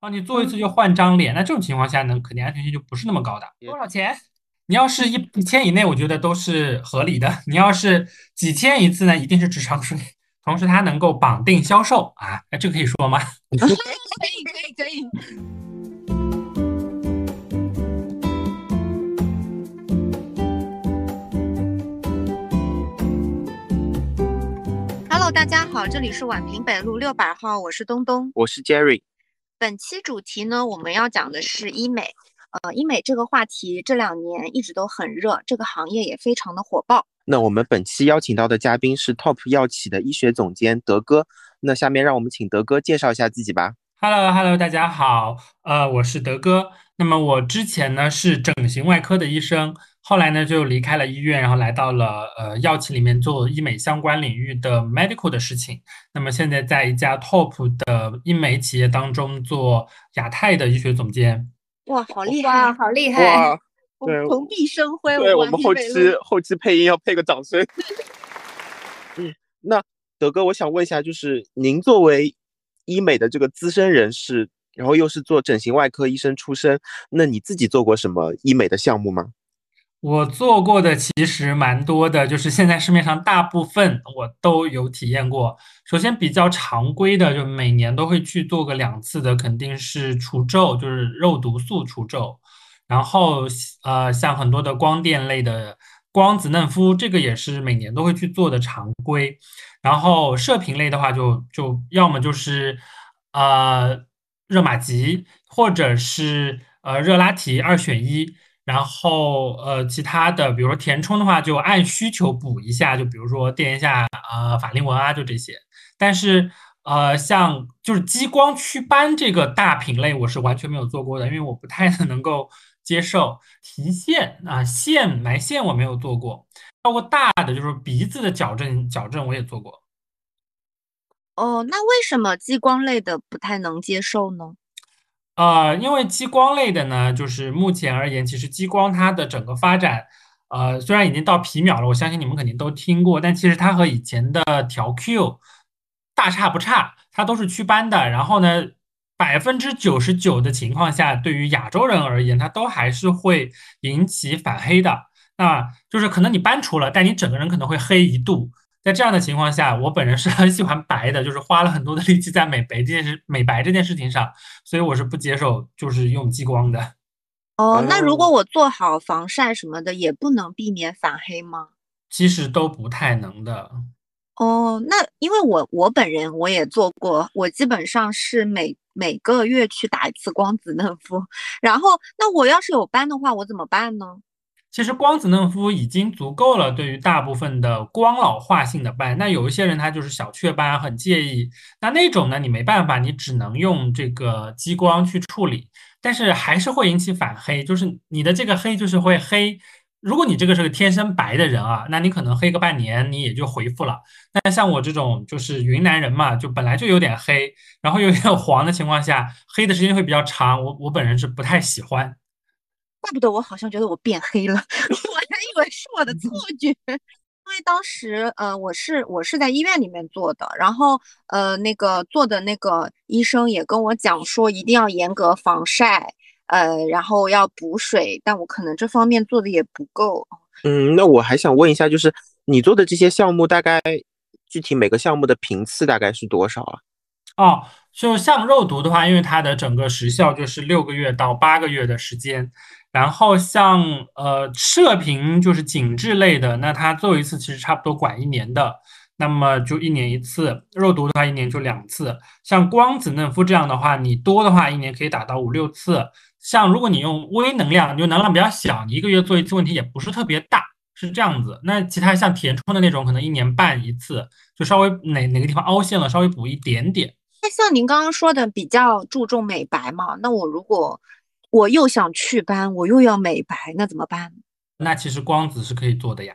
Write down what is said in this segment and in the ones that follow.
啊，你做一次就换张脸，那这种情况下呢，肯定安全性就不是那么高的。多少钱？你要是一一千以内，我觉得都是合理的。你要是几千一次呢，一定是智商税。同时，它能够绑定销售啊，那，这个可以说吗？可以，可以，可以。大家好，这里是宛平北路六百号，我是东东，我是 Jerry。本期主题呢，我们要讲的是医美。呃，医美这个话题这两年一直都很热，这个行业也非常的火爆。那我们本期邀请到的嘉宾是 Top 药企的医学总监德哥。那下面让我们请德哥介绍一下自己吧。Hello，Hello，大家好，呃，我是德哥。那么我之前呢是整形外科的医生。后来呢，就离开了医院，然后来到了呃药企里面做医美相关领域的 medical 的事情。那么现在在一家 top 的医美企业当中做亚太的医学总监。哇，好厉害，好厉害！哇，对，蓬荜生辉。对我们后期后期配音要配个掌声。嗯，那德哥，我想问一下，就是您作为医美的这个资深人士，然后又是做整形外科医生出身，那你自己做过什么医美的项目吗？我做过的其实蛮多的，就是现在市面上大部分我都有体验过。首先比较常规的，就每年都会去做个两次的，肯定是除皱，就是肉毒素除皱。然后呃，像很多的光电类的光子嫩肤，这个也是每年都会去做的常规。然后射频类的话，就就要么就是呃热玛吉，或者是呃热拉提，二选一。然后，呃，其他的，比如说填充的话，就按需求补一下，就比如说垫一下，呃，法令纹啊，就这些。但是，呃，像就是激光祛斑这个大品类，我是完全没有做过的，因为我不太能够接受提线啊，线埋线我没有做过，包括大的就是鼻子的矫正，矫正我也做过。哦，那为什么激光类的不太能接受呢？呃，因为激光类的呢，就是目前而言，其实激光它的整个发展，呃，虽然已经到皮秒了，我相信你们肯定都听过，但其实它和以前的调 Q 大差不差，它都是祛斑的。然后呢，百分之九十九的情况下，对于亚洲人而言，它都还是会引起反黑的。那就是可能你斑除了，但你整个人可能会黑一度。在这样的情况下，我本人是很喜欢白的，就是花了很多的力气在美白这件事、美白这件事情上，所以我是不接受就是用激光的。哦，那如果我做好防晒什么的，也不能避免反黑吗？其实都不太能的。哦，那因为我我本人我也做过，我基本上是每每个月去打一次光子嫩肤，然后那我要是有斑的话，我怎么办呢？其实光子嫩肤已经足够了，对于大部分的光老化性的斑。那有一些人他就是小雀斑，很介意。那那种呢，你没办法，你只能用这个激光去处理，但是还是会引起反黑，就是你的这个黑就是会黑。如果你这个是个天生白的人啊，那你可能黑个半年，你也就恢复了。那像我这种就是云南人嘛，就本来就有点黑，然后又有点黄的情况下，黑的时间会比较长。我我本人是不太喜欢。怪不得我好像觉得我变黑了，我还以为是我的错觉。因为当时，呃，我是我是在医院里面做的，然后，呃，那个做的那个医生也跟我讲说，一定要严格防晒，呃，然后要补水，但我可能这方面做的也不够。嗯，那我还想问一下，就是你做的这些项目，大概具体每个项目的频次大概是多少啊？哦，就像肉毒的话，因为它的整个时效就是六个月到八个月的时间。然后像呃射频就是紧致类的，那它做一次其实差不多管一年的，那么就一年一次。肉毒的话一年就两次。像光子嫩肤这样的话，你多的话一年可以打到五六次。像如果你用微能量，就能量比较小，一个月做一次问题也不是特别大，是这样子。那其他像填充的那种，可能一年半一次，就稍微哪哪个地方凹陷了，稍微补一点点。那像您刚刚说的比较注重美白嘛，那我如果。我又想祛斑，我又要美白，那怎么办？那其实光子是可以做的呀。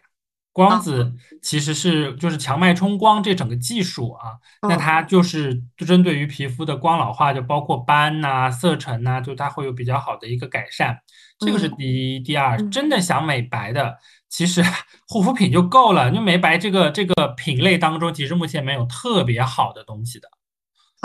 光子其实是就是强脉冲光这整个技术啊，那它就是针对于皮肤的光老化，就包括斑呐、色沉呐，就它会有比较好的一个改善。这个是第一，第二，真的想美白的，其实护肤品就够了。就美白这个这个品类当中，其实目前没有特别好的东西的。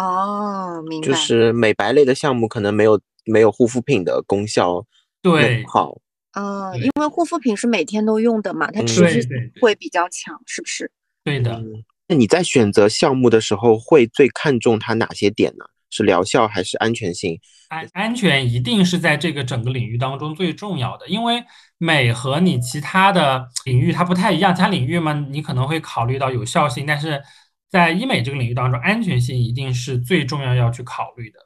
哦，明白。就是美白类的项目可能没有没有护肤品的功效对，好。嗯，对因为护肤品是每天都用的嘛，它嗯持续会比较强，是不是？对的。嗯，那你在选择项目的时候会最看重它哪些点呢？是疗效还是安全性？安安全一定是在这个整个领域当中最重要的，因为美和你其他的领域它不太一样，其他领域嘛，你可能会考虑到有效性，但是在医美这个领域当中，安全性一定是最重要要去考虑的。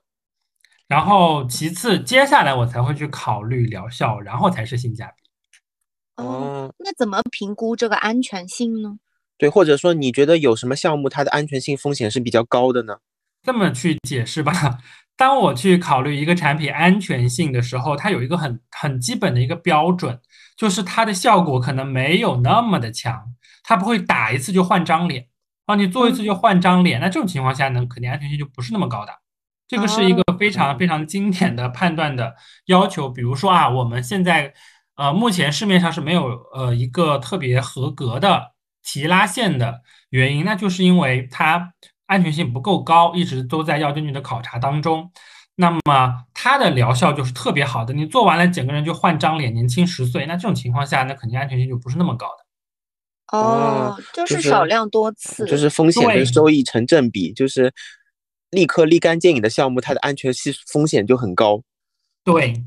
然后其次，接下来我才会去考虑疗效，然后才是性价比。哦，哦，那怎么评估这个安全性呢？对，或者说你觉得有什么项目它的安全性风险是比较高的呢？这么去解释吧。当我去考虑一个产品安全性的时候，它有一个很很基本的一个标准，就是它的效果可能没有那么的强，它不会打一次就换张脸啊，你做一次就换张脸，那这种情况下呢，肯定安全性就不是那么高的。这个是一个非常非常经典的判断的要求。比如说啊，我们现在呃目前市面上是没有呃一个特别合格的提拉线的原因，那就是因为它安全性不够高，一直都在药监局的考察当中。那么它的疗效就是特别好的，你做完了整个人就换张脸，年轻十岁。那这种情况下，那肯定安全性就不是那么高的。哦，就就是是少量多次，就是风险跟收益成正比，就是立刻立竿见影的项目，它的安全系风险就很高。对，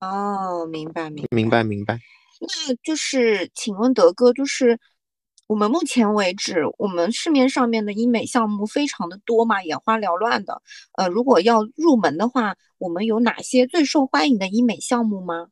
哦，明白明白。明白明白。那就是，请问德哥，就是我们目前为止，我们市面上面的医美项目非常的多嘛，眼花缭乱的。呃，如果要入门的话，我们有哪些最受欢迎的医美项目吗？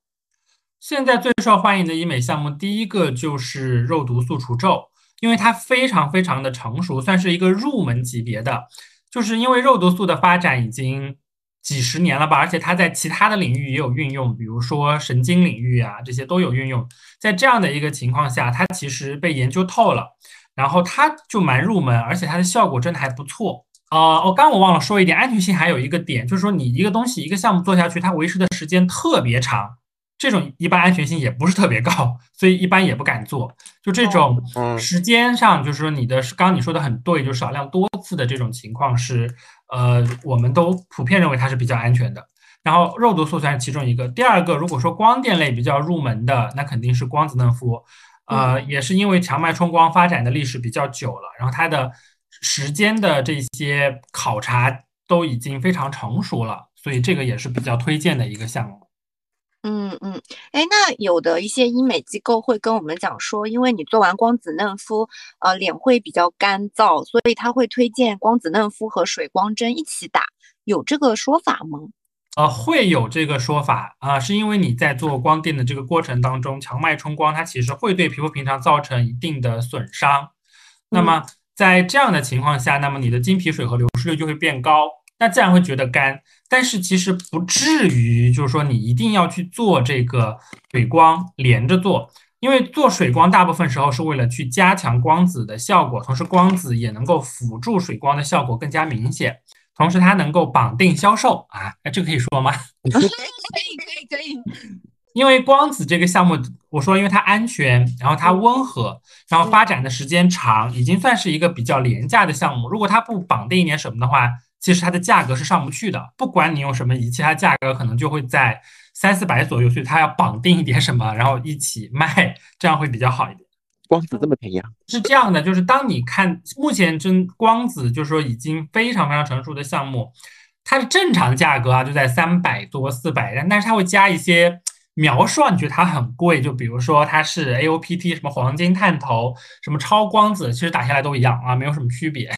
现在最受欢迎的医美项目，第一个就是肉毒素除皱，因为它非常非常的成熟，算是一个入门级别的。就是因为肉毒素的发展已经几十年了吧，而且它在其他的领域也有运用，比如说神经领域啊，这些都有运用。在这样的一个情况下，它其实被研究透了，然后它就蛮入门，而且它的效果真的还不错。呃，我刚我忘了说一点，安全性还有一个点，就是说你一个东西一个项目做下去，它维持的时间特别长。这种一般安全性也不是特别高，所以一般也不敢做。就这种嗯时间上，就是说你的刚刚你说的很对，就少量多次的这种情况是，呃，我们都普遍认为它是比较安全的。然后肉毒素算是其中一个，第二个如果说光电类比较入门的，那肯定是光子嫩肤，呃，也是因为强脉冲光发展的历史比较久了，然后它的时间的这些考察都已经非常成熟了，所以这个也是比较推荐的一个项目。嗯嗯，哎，那有的一些医美机构会跟我们讲说，因为你做完光子嫩肤，呃，脸会比较干燥，所以他会推荐光子嫩肤和水光针一起打，有这个说法吗？呃，会有这个说法啊、是因为你在做光电的这个过程当中，强脉冲光它其实会对皮肤屏障造成一定的损伤。那么在这样的情况下，那么你的经皮水和流失率就会变高，那自然会觉得干。但是其实不至于，就是说你一定要去做这个水光连着做，因为做水光大部分时候是为了去加强光子的效果，同时光子也能够辅助水光的效果更加明显。同时它能够绑定销售啊，哎，这个可以说吗？可以可以 可以，因为光子这个项目，我说因为它安全，然后它温和，然后发展的时间长，已经算是一个比较廉价的项目。如果它不绑定一点什么的话，其实它的价格是上不去的。不管你用什么仪器，它价格可能就会在三四百左右，所以它要绑定一点什么，然后一起卖，这样会比较好一点。光子这么便宜啊？是这样的，就是当你看目前真光子，就是说已经非常非常成熟的项目，它的正常价格啊就在三百多四百，但但是它会加一些描述，让你觉得它很贵。就比如说它是 AOPT 什么黄金探头，什么超光子，其实打下来都一样啊，没有什么区别。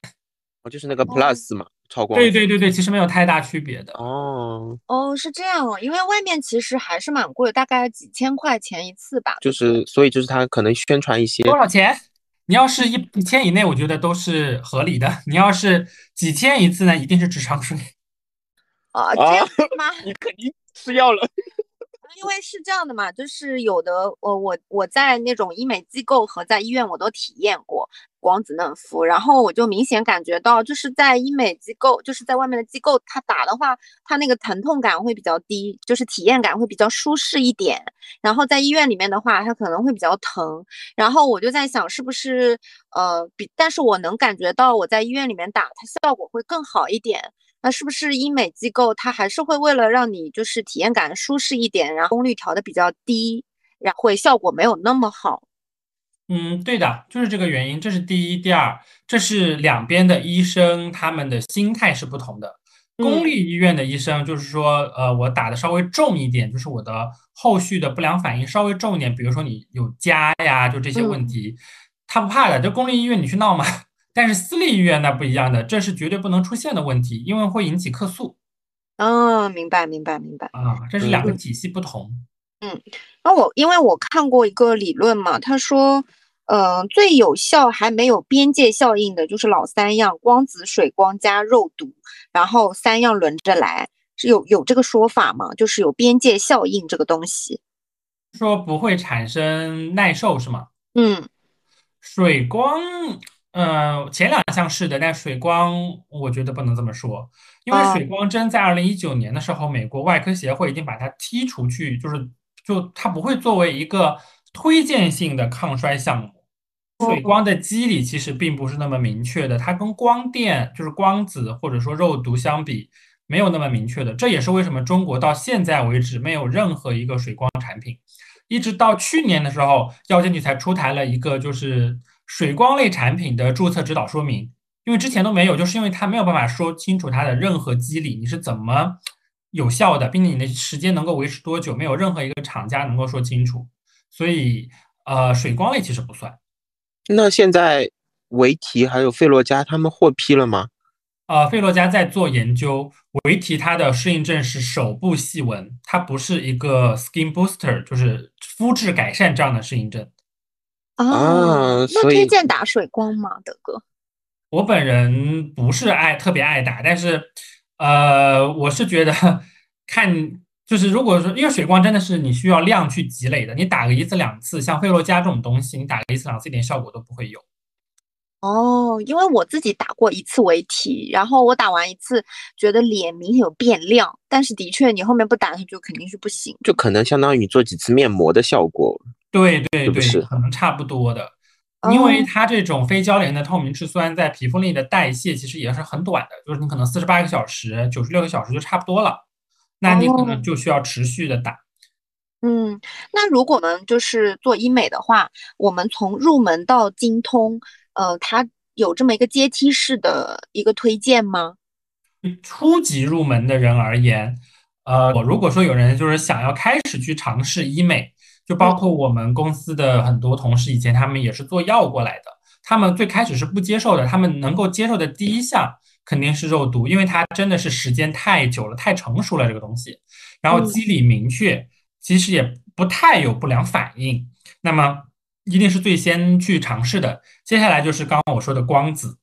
哦，就是那个 Plus 嘛，超光。对对对对，其实没有太大区别的。哦，哦，是这样哦，因为外面其实还是蛮贵的，大概几千块钱一次吧。就是所以就是他可能宣传一些多少钱？你要是一一千以内，我觉得都是合理的。你要是几千一次呢，一定是智商税。啊，这样吗？你肯定吃药了。因为是这样的嘛，就是有的我我我在那种医美机构和在医院我都体验过，光子嫩肤，然后我就明显感觉到，就是在医美机构，就是在外面的机构，它打的话，它那个疼痛感会比较低，就是体验感会比较舒适一点。然后在医院里面的话，它可能会比较疼。然后我就在想，是不是呃比，但是我能感觉到我在医院里面打，它效果会更好一点。那是不是医美机构它还是会为了让你就是体验感舒适一点，然后功率调的比较低，然后会效果没有那么好？嗯，对的，就是这个原因。这是第一，第二，这是两边的医生他们的心态是不同的。公立医院的医生就是说，呃，我打的稍微重一点，就是我的后续的不良反应稍微重一点，比如说你有痂呀，就这些问题，他不怕的。就公立医院你去闹嘛，但是私立医院那不一样的，这是绝对不能出现的问题，因为会引起客诉。嗯，明白，明白，明白。啊，这是两个体系不同。嗯，那我因为我看过一个理论嘛，他说，呃，最有效还没有边界效应的就是老三样：光子、水光加肉毒，然后三样轮着来，是有有这个说法吗？就是有边界效应这个东西，说不会产生耐受是吗？嗯，水光，呃，前两项是的，但水光我觉得不能这么说，因为水光针在二零一九年的时候，美国外科协会已经把它剔除去，就是。就它不会作为一个推荐性的抗衰项目，水光的机理其实并不是那么明确的，它跟光电就是光子或者说肉毒相比，没有那么明确的。这也是为什么中国到现在为止没有任何一个水光产品，一直到去年的时候，药监局才出台了一个就是水光类产品的注册指导说明，因为之前都没有，就是因为它没有办法说清楚它的任何机理，你是怎么。有效的，并且你的时间能够维持多久，没有任何一个厂家能够说清楚，所以呃，水光类其实不算。那现在维缇还有费洛嘉他们获批了吗？呃，费洛嘉在做研究，维缇它的适应症是手部细纹，它不是一个 skin booster，就是肤质改善这样的适应症。啊，那推荐打水光吗，德哥？我本人不是爱特别爱打，但是。呃，我是觉得看就是如果说，因为水光真的是你需要量去积累的，你打个一次两次，像费洛嘉这种东西，你打个一次两次一点效果都不会有。哦，因为我自己打过一次维体然后我打完一次觉得脸明显有变亮，但是的确你后面不打它就肯定是不行，就可能相当于你做几次面膜的效果。对对对，可能差不多的。因为它这种非交联的透明质酸在皮肤内的代谢其实也是很短的，就是你可能四十八个小时、九十六个小时就差不多了，那你可能就需要持续的打。嗯，那如果我们就是做医美的话，我们从入门到精通，呃，它有这么一个阶梯式的一个推荐吗？初级入门的人而言，呃，我如果说有人就是想要开始去尝试医美。就包括我们公司的很多同事，以前他们也是做药过来的。他们最开始是不接受的，他们能够接受的第一项肯定是肉毒，因为它真的是时间太久了，太成熟了这个东西。然后机理明确，其实也不太有不良反应，那么一定是最先去尝试的。接下来就是刚刚我说的光子，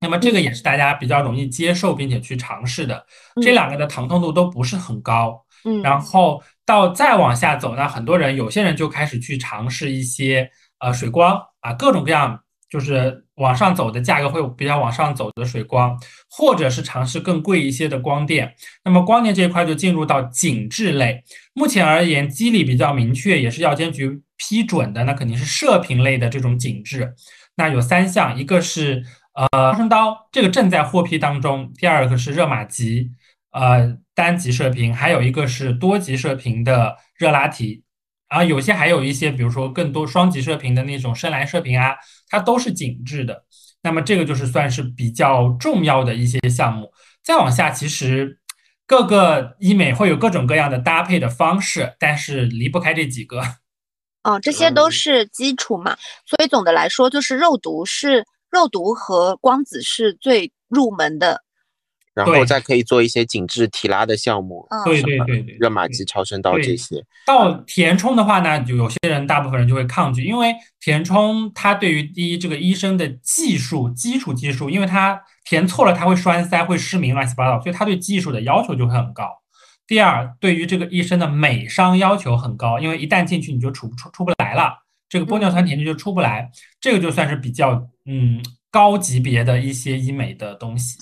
那么这个也是大家比较容易接受并且去尝试的。这两个的疼痛度都不是很高，嗯，然后。到再往下走呢，很多人有些人就开始去尝试一些呃水光啊，各种各样就是往上走的价格会比较往上走的水光，或者是尝试更贵一些的光电。那么光电这一块就进入到紧致类。目前而言，机理比较明确，也是药监局批准的，那肯定是射频类的这种紧致。那有三项，一个是呃超声刀，这个正在获批当中；第二个是热玛吉。呃，单极射频，还有一个是多极射频的热拉提，然后，有些还有一些，比如说更多双极射频的那种深蓝射频啊，它都是紧致的。那么这个就是算是比较重要的一些项目。再往下，其实各个医美会有各种各样的搭配的方式，但是离不开这几个。哦，这些都是基础嘛。所以总的来说，就是肉毒是肉毒和光子是最入门的。然后再可以做一些紧致提拉的项目，对对对对，热玛吉、超声刀这些。到填充的话呢，就有些人，大部分人就会抗拒，因为填充它对于第一这个医生的技术基础技术，因为它填错了，它会栓塞、会失明、乱七八糟，所以它对技术的要求就会很高。第二，对于这个医生的美商要求很高，因为一旦进去你就出不出出不来了，这个玻尿酸填充就出不来，这个就算是比较嗯高级别的一些医美的东西。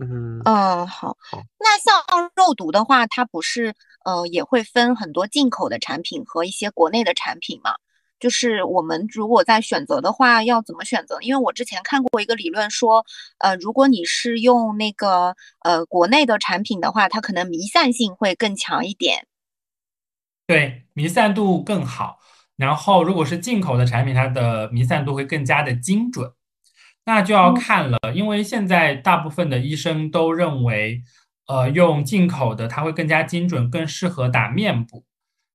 嗯嗯，好。好那像肉毒的话，它不是呃也会分很多进口的产品和一些国内的产品嘛？就是我们如果在选择的话，要怎么选择？因为我之前看过一个理论说，呃，如果你是用那个呃国内的产品的话，它可能弥散性会更强一点。对，弥散度更好。然后，如果是进口的产品，它的弥散度会更加的精准。那就要嗯看了，因为现在大部分的医生都认为，呃，用进口的它会更加精准，更适合打面部。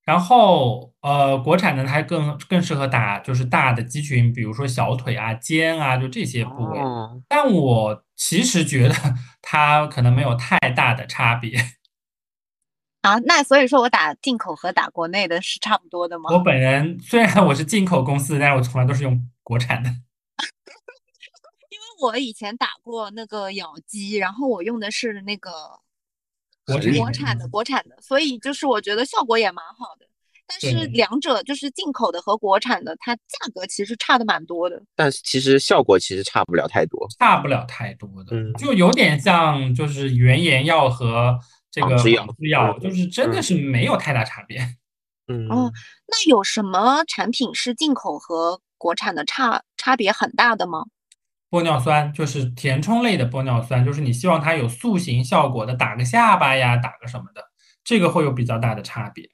然后，呃，国产的它更更适合打就是大的肌群，比如说小腿啊、肩啊，就这些部位。哦，但我其实觉得 它可能没有太大的差别。啊，那所以说我打进口和打国内的是差不多的吗？我本人虽然我是进口公司，但是我从来都是用国产的。我以前打过那个咬肌，然后我用的是那个国产国产的国产的，所以就是我觉得效果也蛮好的。但是两者就是进口的和国产的，它价格其实差的蛮多的。但是其实效果其实差不了太多。差不了太多的，嗯就有点像就是原研药和这个仿制药就是真的嗯是没有太大差别。嗯哦那有什么产品是进口和国产的差差别很大的吗？玻尿酸就是填充类的玻尿酸，就是你希望它有塑形效果的，打个下巴呀，打个什么的，这个会有比较大的差别。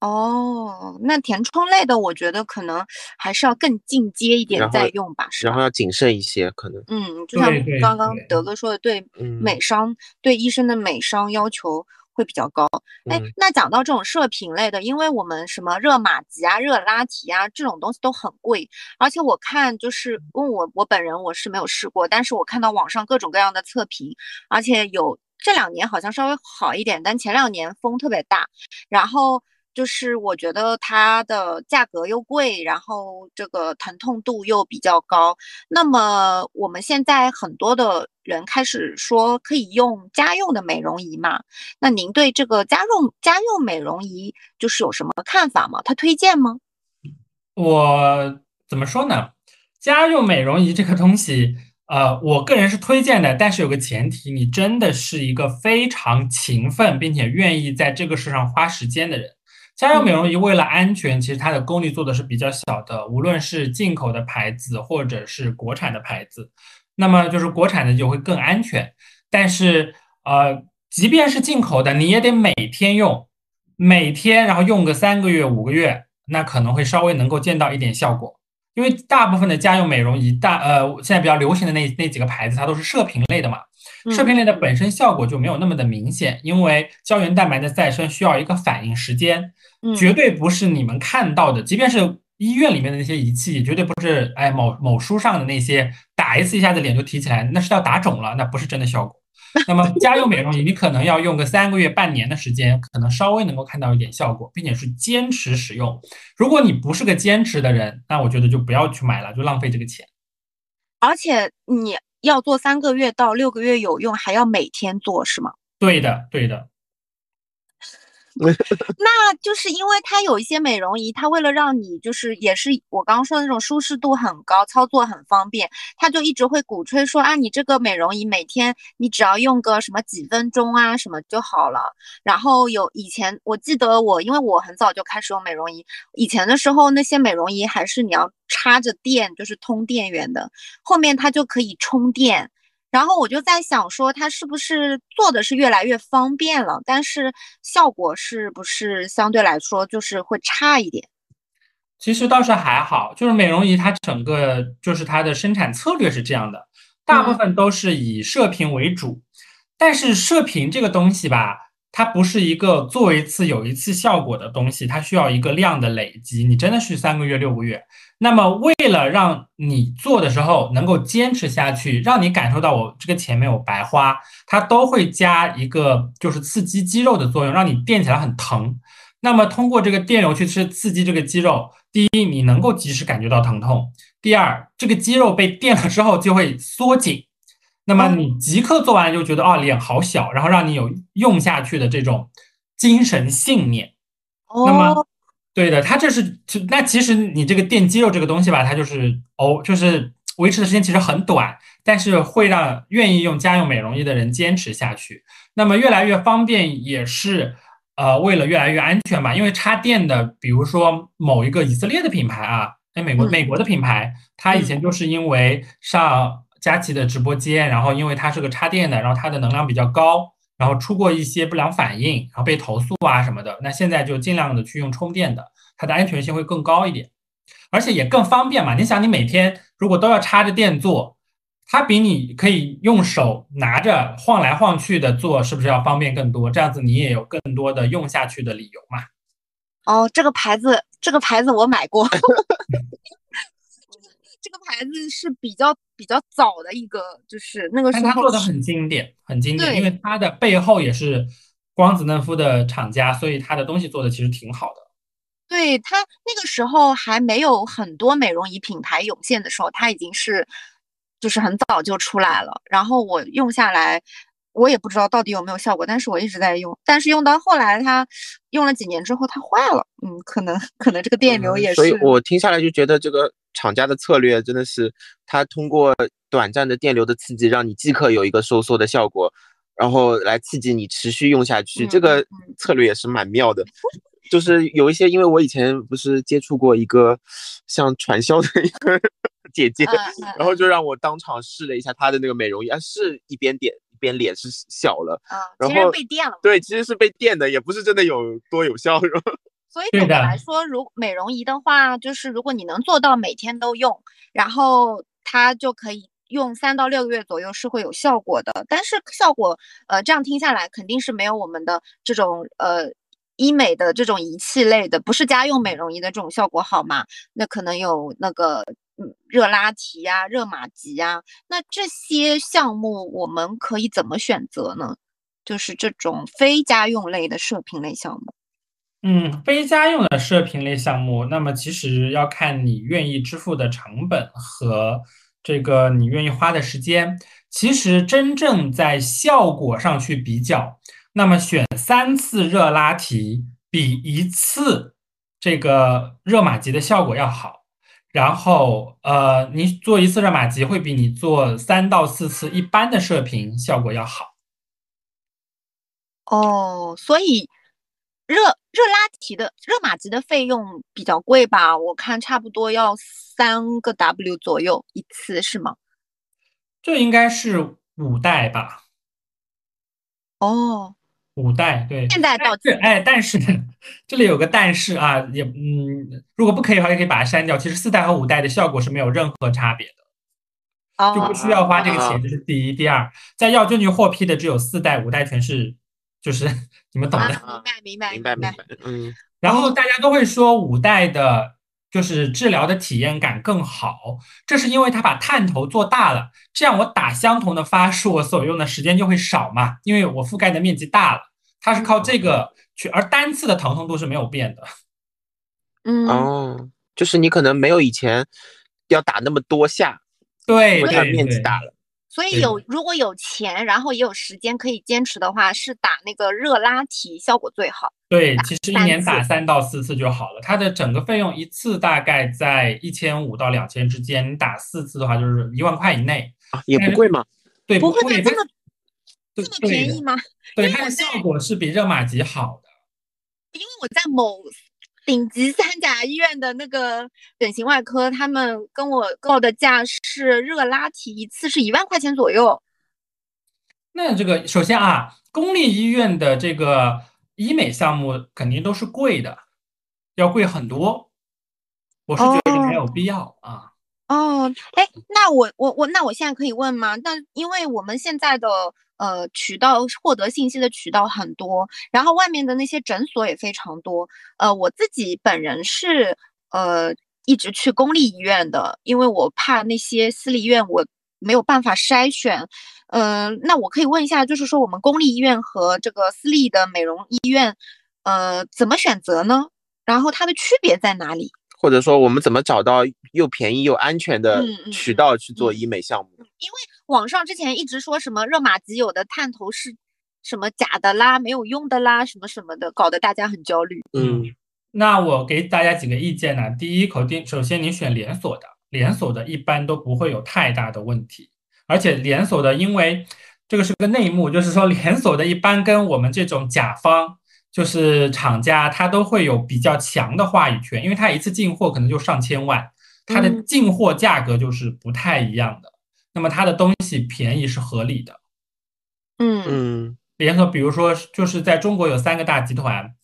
哦，那填充类的，我觉得可能还是要更进阶一点再用吧？然后要谨慎一些，可能。嗯，就像刚刚德哥说的，对嗯美商对医生的美商要求会比较高。哎嗯，那讲到这种射频类的，因为我们什么热玛吉啊、热拉提啊这种东西都很贵，而且我看就是因为我我本人我是没有试过，但是我看到网上各种各样的测评，而且有这两年好像稍微好一点，但前两年风特别大，然后。就是我觉得它的价格又贵，然后这个疼痛度又比较高，那么我们现在很多的人开始说可以用家用的美容仪嘛？那您对这个家用家用美容仪就是有什么看法吗？它推荐吗？我怎么说呢？家用美容仪这个东西，呃，我个人是推荐的，但是有个前提，你真的是一个非常勤奋并且愿意在这个事上花时间的人。家用美容仪为了安全，其实它的功率做的是比较小的，无论是进口的牌子或者是国产的牌子，那么就是国产的就会更安全。但是呃，即便是进口的，你也得每天用，每天然后用个三个月五个月，那可能会稍微能够见到一点效果。因为大部分的家用美容仪，大呃现在比较流行的那那几个牌子，它都是射频类的嘛，射频类的本身效果就没有那么的明显，因为胶原蛋白的再生需要一个反应时间，嗯绝对不是你们看到的，即便是医院里面的那些仪器，绝对不是哎某某书上的那些打一次一下子脸就提起来，那是要打肿了，那不是真的效果。那么 家用美容仪，你可能要用个三个月、半年的时间，可能稍微能够看到一点效果，并且是坚持使用。如果你不是个坚持的人，那我觉得就不要去买了，就浪费这个钱。而且你要做三个月到六个月有用，还要每天做是吗？对的，对的。那就是因为它有一些美容仪，它为了让你就是也是我刚刚说的那种舒适度很高，操作很方便，它就一直会鼓吹说啊，你这个美容仪每天你只要用个什么几分钟啊什么就好了。然后有以前我记得我因为我很早就开始用美容仪，以前的时候那些美容仪还是你要插着电，就是通电源的，后面它就可以充电。然后我就在想说，它是不是做的是越来越方便了，但是效果是不是相对来说就是会差一点？其实倒是还好，就是美容仪它整个就是它的生产策略是这样的，大部分都是以射频为主，但是射频这个东西吧，它不是一个做一次有一次效果的东西，它需要一个量的累积，你真的是三个月六个月。那么为了让你做的时候能够坚持下去，让你感受到我这个钱没有白花，它都会加一个就是刺激肌肉的作用，让你电起来很疼。那么通过这个电流去刺刺激这个肌肉，第一你能够及时感觉到疼痛，第二这个肌肉被电了之后就会缩紧，那么你即刻做完就觉得哦脸好小，然后让你有用下去的这种精神信念。那么对的，它这是就那其实你这个电肌肉这个东西吧，它就是哦，就是维持的时间其实很短，但是会让愿意用家用美容仪的人坚持下去。那么越来越方便，也是呃为了越来越安全嘛。因为插电的，比如说某一个以色列的品牌啊，哎，美国美国的品牌，它以前就是因为上佳琦的直播间，然后因为它是个插电的，然后它的能量比较高，然后出过一些不良反应，然后被投诉啊什么的。那现在就尽量的去用充电的，它的安全性会更高一点。而且也更方便嘛？你想，你每天如果都要插着电做，它比你可以用手拿着晃来晃去的做，是不是要方便更多？这样子你也有更多的用下去的理由嘛？哦，这个牌子，这个牌子我买过，是比较比较早的一个，就是那个时候做的很经典，很经典，因为它的背后也是光子嫩肤的厂家，所以它的东西做的其实挺好的。对它那个时候还没有很多美容仪品牌涌现的时候，它已经是就是很早就出来了。然后我用下来，我也不知道到底有没有效果，但是我一直在用。但是用到后来，它用了几年之后，它坏了。嗯，可能可能这个电流也是。所以我听下来就觉得这个厂家的策略真的是，它通过短暂的电流的刺激，让你即刻有一个收缩的效果，然后来刺激你持续用下去。这个策略也是蛮妙的。就是有一些，因为我以前不是接触过一个像传销的一个 姐姐，然后就让我当场试了一下她的那个美容仪，啊，是一边点一边脸是小了，然后被电了。对，其实是被电的，也不是真的有多有效。所以总的来说，如美容仪的话，就是如果你能做到每天都用，然后它就可以用三到六个月左右是会有效果的。但是效果，呃，这样听下来肯定是没有我们的这种呃。医美的这种仪器类的，不是家用美容仪的这种效果好嘛？那可能有那个嗯热拉提呀、热玛吉呀，那这些项目我们可以怎么选择呢？就是这种非家用类的射频类项目。嗯，非家用的射频类项目，那么其实要看你愿意支付的成本和这个你愿意花的时间。其实真正在效果上去比较。那么选三次热拉提比一次这个热玛吉的效果要好，然后呃，你做一次热玛吉会比你做三到四次一般的射频效果要好。哦，所以热热拉提的热玛吉的费用比较贵吧？我看差不多要三个 W 左右一次，是吗？这应该是五代吧？哦。五代对，现在到是哎，但是这里有个但是啊，也嗯，如果不可以的话，也可以把它删掉。其实四代和五代的效果是没有任何差别的，就不需要花这个钱。这是第一，第二，在药监局获批的只有四代，五代全是就是你们懂的。明白明白明白明白。嗯，然后大家都会说五代的。就是治疗的体验感更好，这是因为它把探头做大了，这样我打相同的发数，我所用的时间就会少嘛，因为我覆盖的面积大了。它是靠这个去，而单次的疼痛度是没有变的。嗯哦，就是你可能没有以前要打那么多下，对，因为它面积大了。所以有如果有钱，然后也有时间可以坚持的话，是打那个热拉提效果最好。对，其实一年打三到四次就好了。它的整个费用一次大概在一千五到两千之间，你打四次的话就是一万块以内啊，也不贵吗？对，不会这么这么便宜吗？对，它的效果是比热玛吉好的。因为我在某顶级三甲医院的那个整形外科，他们跟我告的价是热拉提一次是一万块钱左右。那这个首先啊，公立医院的这个。医美项目肯定都是贵的，要贵很多。我是觉得没有必要啊。哦，哎，那我我我那我现在可以问吗？那因为我们现在的呃渠道获得信息的渠道很多，然后外面的那些诊所也非常多。呃，我自己本人是呃一直去公立医院的，因为我怕那些私立医院我没有办法筛选。嗯，那我可以问一下，就是说我们公立医院和这个私立的美容医院，呃，怎么选择呢？然后它的区别在哪里？或者说我们怎么找到又便宜又安全的渠道去做医美项目？因为网上之前一直说什么热玛吉有的探头是什么假的啦，没有用的啦，什么什么的，搞得大家很焦虑。嗯，那我给大家几个意见呢。第一，口定首先你选连锁的，连锁的一般都不会有太大的问题。而且连锁的，因为这个是个内幕，就是说连锁的一般跟我们这种甲方，就是厂家，他都会有比较强的话语权，因为他一次进货可能就上千万，它的进货价格就是不太一样的。那么它的东西便宜是合理的。嗯嗯连锁，比如说就是在中国有三个大集团，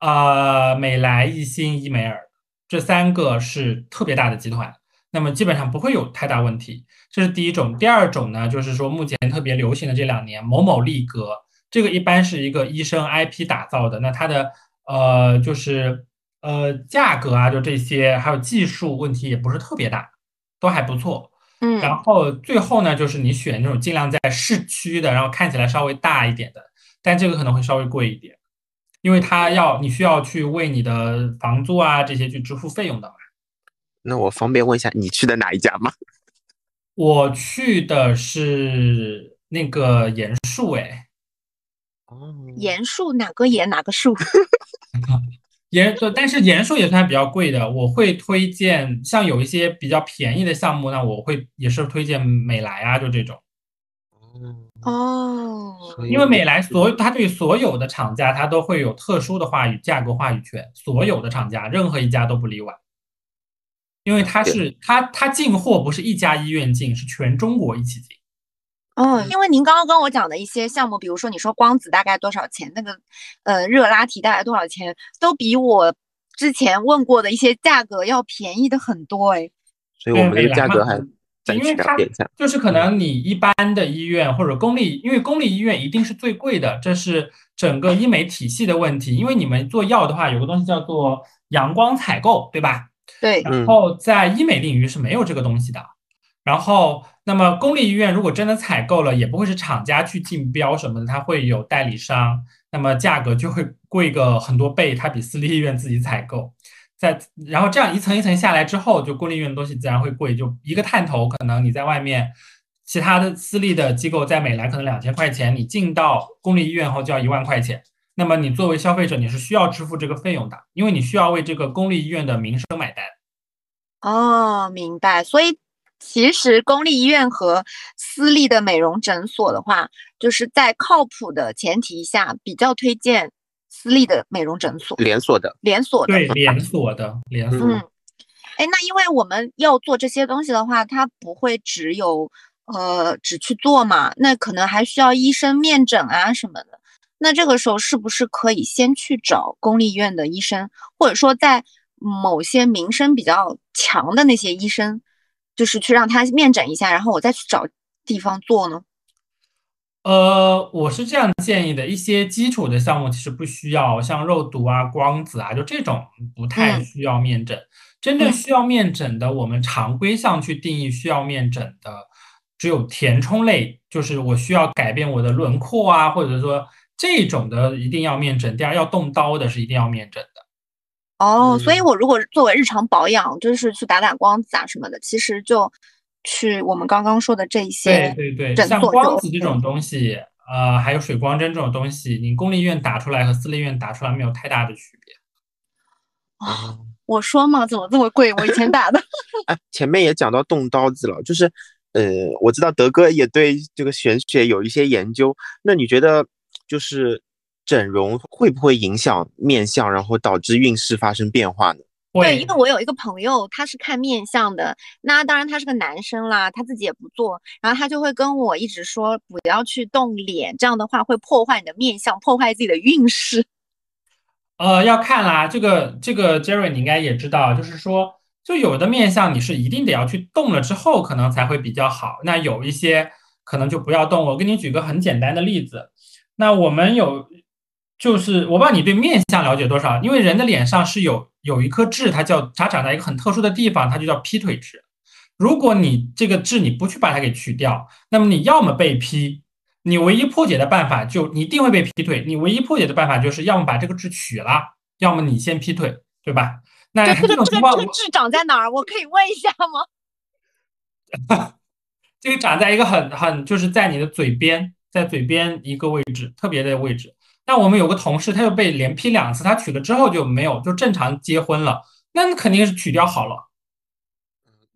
呃，美莱、一心、伊美尔，这三个是特别大的集团，那么基本上不会有太大问题。这是第一种，第二种呢，就是说目前特别流行的这两年某某利格，这个一般是一个医生 IP 打造的，那它的呃就是呃价格啊，就这些，还有技术问题也不是特别大，都还不错。嗯，然后最后呢，就是你选那种尽量在市区的，然后看起来稍微大一点的，但这个可能会稍微贵一点，因为它要你需要去为你的房租啊这些去支付费用的嘛。那我方便问一下你去的哪一家吗？我去的是那个延树，哎，哦，盐树哪个盐哪个树？盐对，但是盐树也算比较贵的。我会推荐像有一些比较便宜的项目，那我会也是推荐美莱啊，就这种，哦，因为美莱所它对所有的厂家它都会有特殊的话语价格话语权，所有的厂家任何一家都不例外。因为它是它它进货不是一家医院进，是全中国一起进。哦，因为您刚刚跟我讲的一些项目，比如说你说光子大概多少钱，那个呃热拉提大概多少钱，都比我之前问过的一些价格要便宜的很多哎。所以我们的价格还因为它。就是可能你一般的医院或者公立，因为公立医院一定是最贵的，这是整个医美体系的问题。因为你们做药的话，有个东西叫做阳光采购，对吧？对，然后在医美领域是没有这个东西的。然后，那么公立医院如果真的采购了，也不会是厂家去竞标什么的，它会有代理商，那么价格就会贵个很多倍，它比私立医院自己采购。在然后这样一层一层下来之后，就公立医院的东西自然会贵。就一个探头，可能你在外面其他的私立的机构在美莱可能两千块钱，你进到公立医院后就要一万块钱。那么你作为消费者，你是需要支付这个费用的，因为你需要为这个公立医院的名声买单。哦，明白。所以其实公立医院和私立的美容诊所的话，就是在靠谱的前提下，比较推荐私立的美容诊所，连锁的，连锁的。对，连锁的，连锁。嗯，哎，那因为我们要做这些东西的话，它不会只有呃只去做嘛，那可能还需要医生面诊啊什么的。那这个时候是不是可以先去找公立医院的医生，或者说在某些名声比较强的那些医生，就是去让他面诊一下，然后我再去找地方做呢？呃，我是这样建议的，一些基础的项目其实不需要，像肉毒啊、光子啊，就这种不太嗯需要面诊。真正嗯需要面诊的，我们常规项去定义需要面诊的，只有填充类，就是我需要改变我的轮廓啊，或者说这种的一定要面诊。第二，要动刀的是一定要面诊的。哦，所以嗯我如果作为日常保养，就是去打打光子啊什么的，其实就去我们刚刚说的这一对些对对，像诊所光子这种东西，呃，还有水光针这种东西，你公立医院打出来和私立医院打出来没有太大的区别。啊。我说嘛，怎么这么贵？我以前打的。哎，前面也讲到动刀子了，就是，呃，我知道德哥也对这个玄学有一些研究，那你觉得就是整容会不会影响面相，然后导致运势发生变化呢？对，因为我有一个朋友，他是看面相的，那当然他是个男生啦，他自己也不做，然后他就会跟我一直说不要去动脸，这样的话会破坏你的面相，破坏自己的运势。呃，要看啦，这个这个 Jerry 你应该也知道，就是说，就有的面相你是一定得要去动了之后，可能才会比较好。那有一些可能就不要动。我给你举个很简单的例子，那我们有，就是我不知道你对面相了解多少，因为人的脸上是有有一颗痣，它叫它长在一个很特殊的地方，它就叫劈腿痣。如果你这个痣你不去把它给去掉，那么你要么被劈。你唯一破解的办法就你一定会被劈腿，你唯一破解的办法就是要么把这个痣取了，要么你先劈腿，对吧？那，这种情况，个这个痣长在哪儿？我可以问一下吗？这个长在一个很很就是在你的嘴边，在嘴边一个位置，特别的位置。那我们有个同事，他就被连批两次，他娶了之后就没有，就正常结婚了，那肯定是取掉好了。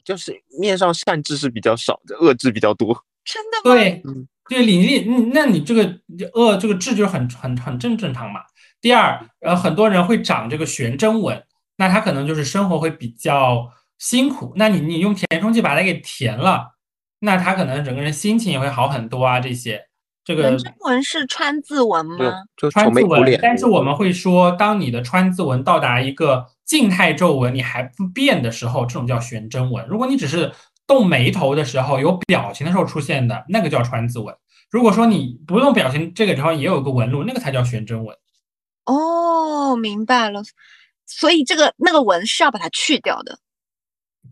就是面上善治是比较少的，恶治比较多。真的吗？对嗯，对，李丽，嗯那你这个恶这个痣就是很很很正正常嘛。第二，呃，很多人会长这个悬针纹，那他可能就是生活会比较辛苦。那你你用填充剂把它给填了，那他可能整个人心情也会好很多啊。这些这个纹是川字纹吗？就川字纹。但是我们会说，当你的川字纹到达一个静态皱纹你还不变的时候，这种叫悬针纹。如果你只是动眉头的时候有表情的时候出现的那个叫川字纹。如果说你不用表情，这个地方也有个纹路，那个才叫悬针纹。哦，明白了。所以这个那个纹是要把它去掉的。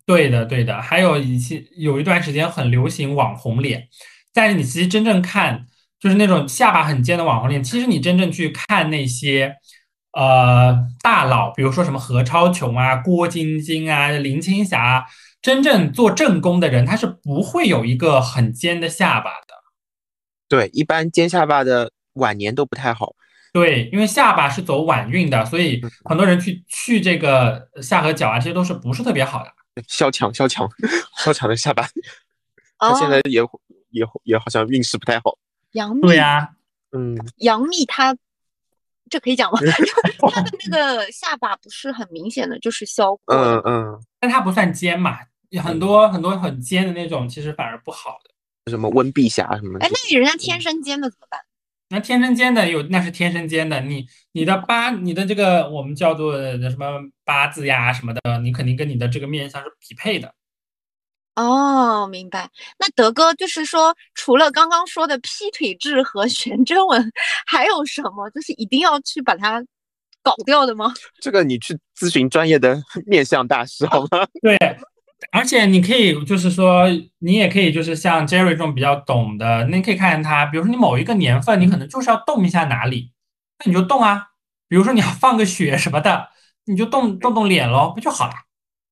对的，对的。还有一些有一段时间很流行网红脸，但是你其实真正看，就是那种下巴很尖的网红脸，其实你真正去看那些呃大佬，比如说什么何超琼啊、郭晶晶啊、林青霞啊，真正做正宫的人，他是不会有一个很尖的下巴的。对，一般尖下巴的晚年都不太好。对，因为下巴是走晚运的，所以很多人去去这个下颌角啊，这些都是不是特别好的。萧蔷，萧蔷，萧蔷的下巴，他现哦在，也也也好像运势不太好。杨幂，对呀、嗯，杨幂她这可以讲吗？她的那个下巴不是很明显的，就是削过的。嗯嗯，但她不算尖嘛，很多很多很尖的那种，其实反而不好的。什么温碧霞什么的哎，，那你人家天生尖的怎么办？那天生尖的有，那是天生尖的。你你的八，你的这个我们叫做什么八字呀什么的，你肯定跟你的这个面相是匹配的。哦，明白。那德哥就是说，除了刚刚说的劈腿痣和悬针纹，还有什么就是一定要去把它搞掉的吗？这个你去咨询专业的 面相大师好吗？对，而且你可以就是说，你也可以就是像 Jerry 这种比较懂的，那你可以看看他，比如说你某一个年份，你可能就是要动一下哪里，那你就动啊。比如说你要放个血什么的，你就动动动脸喽，不就好了？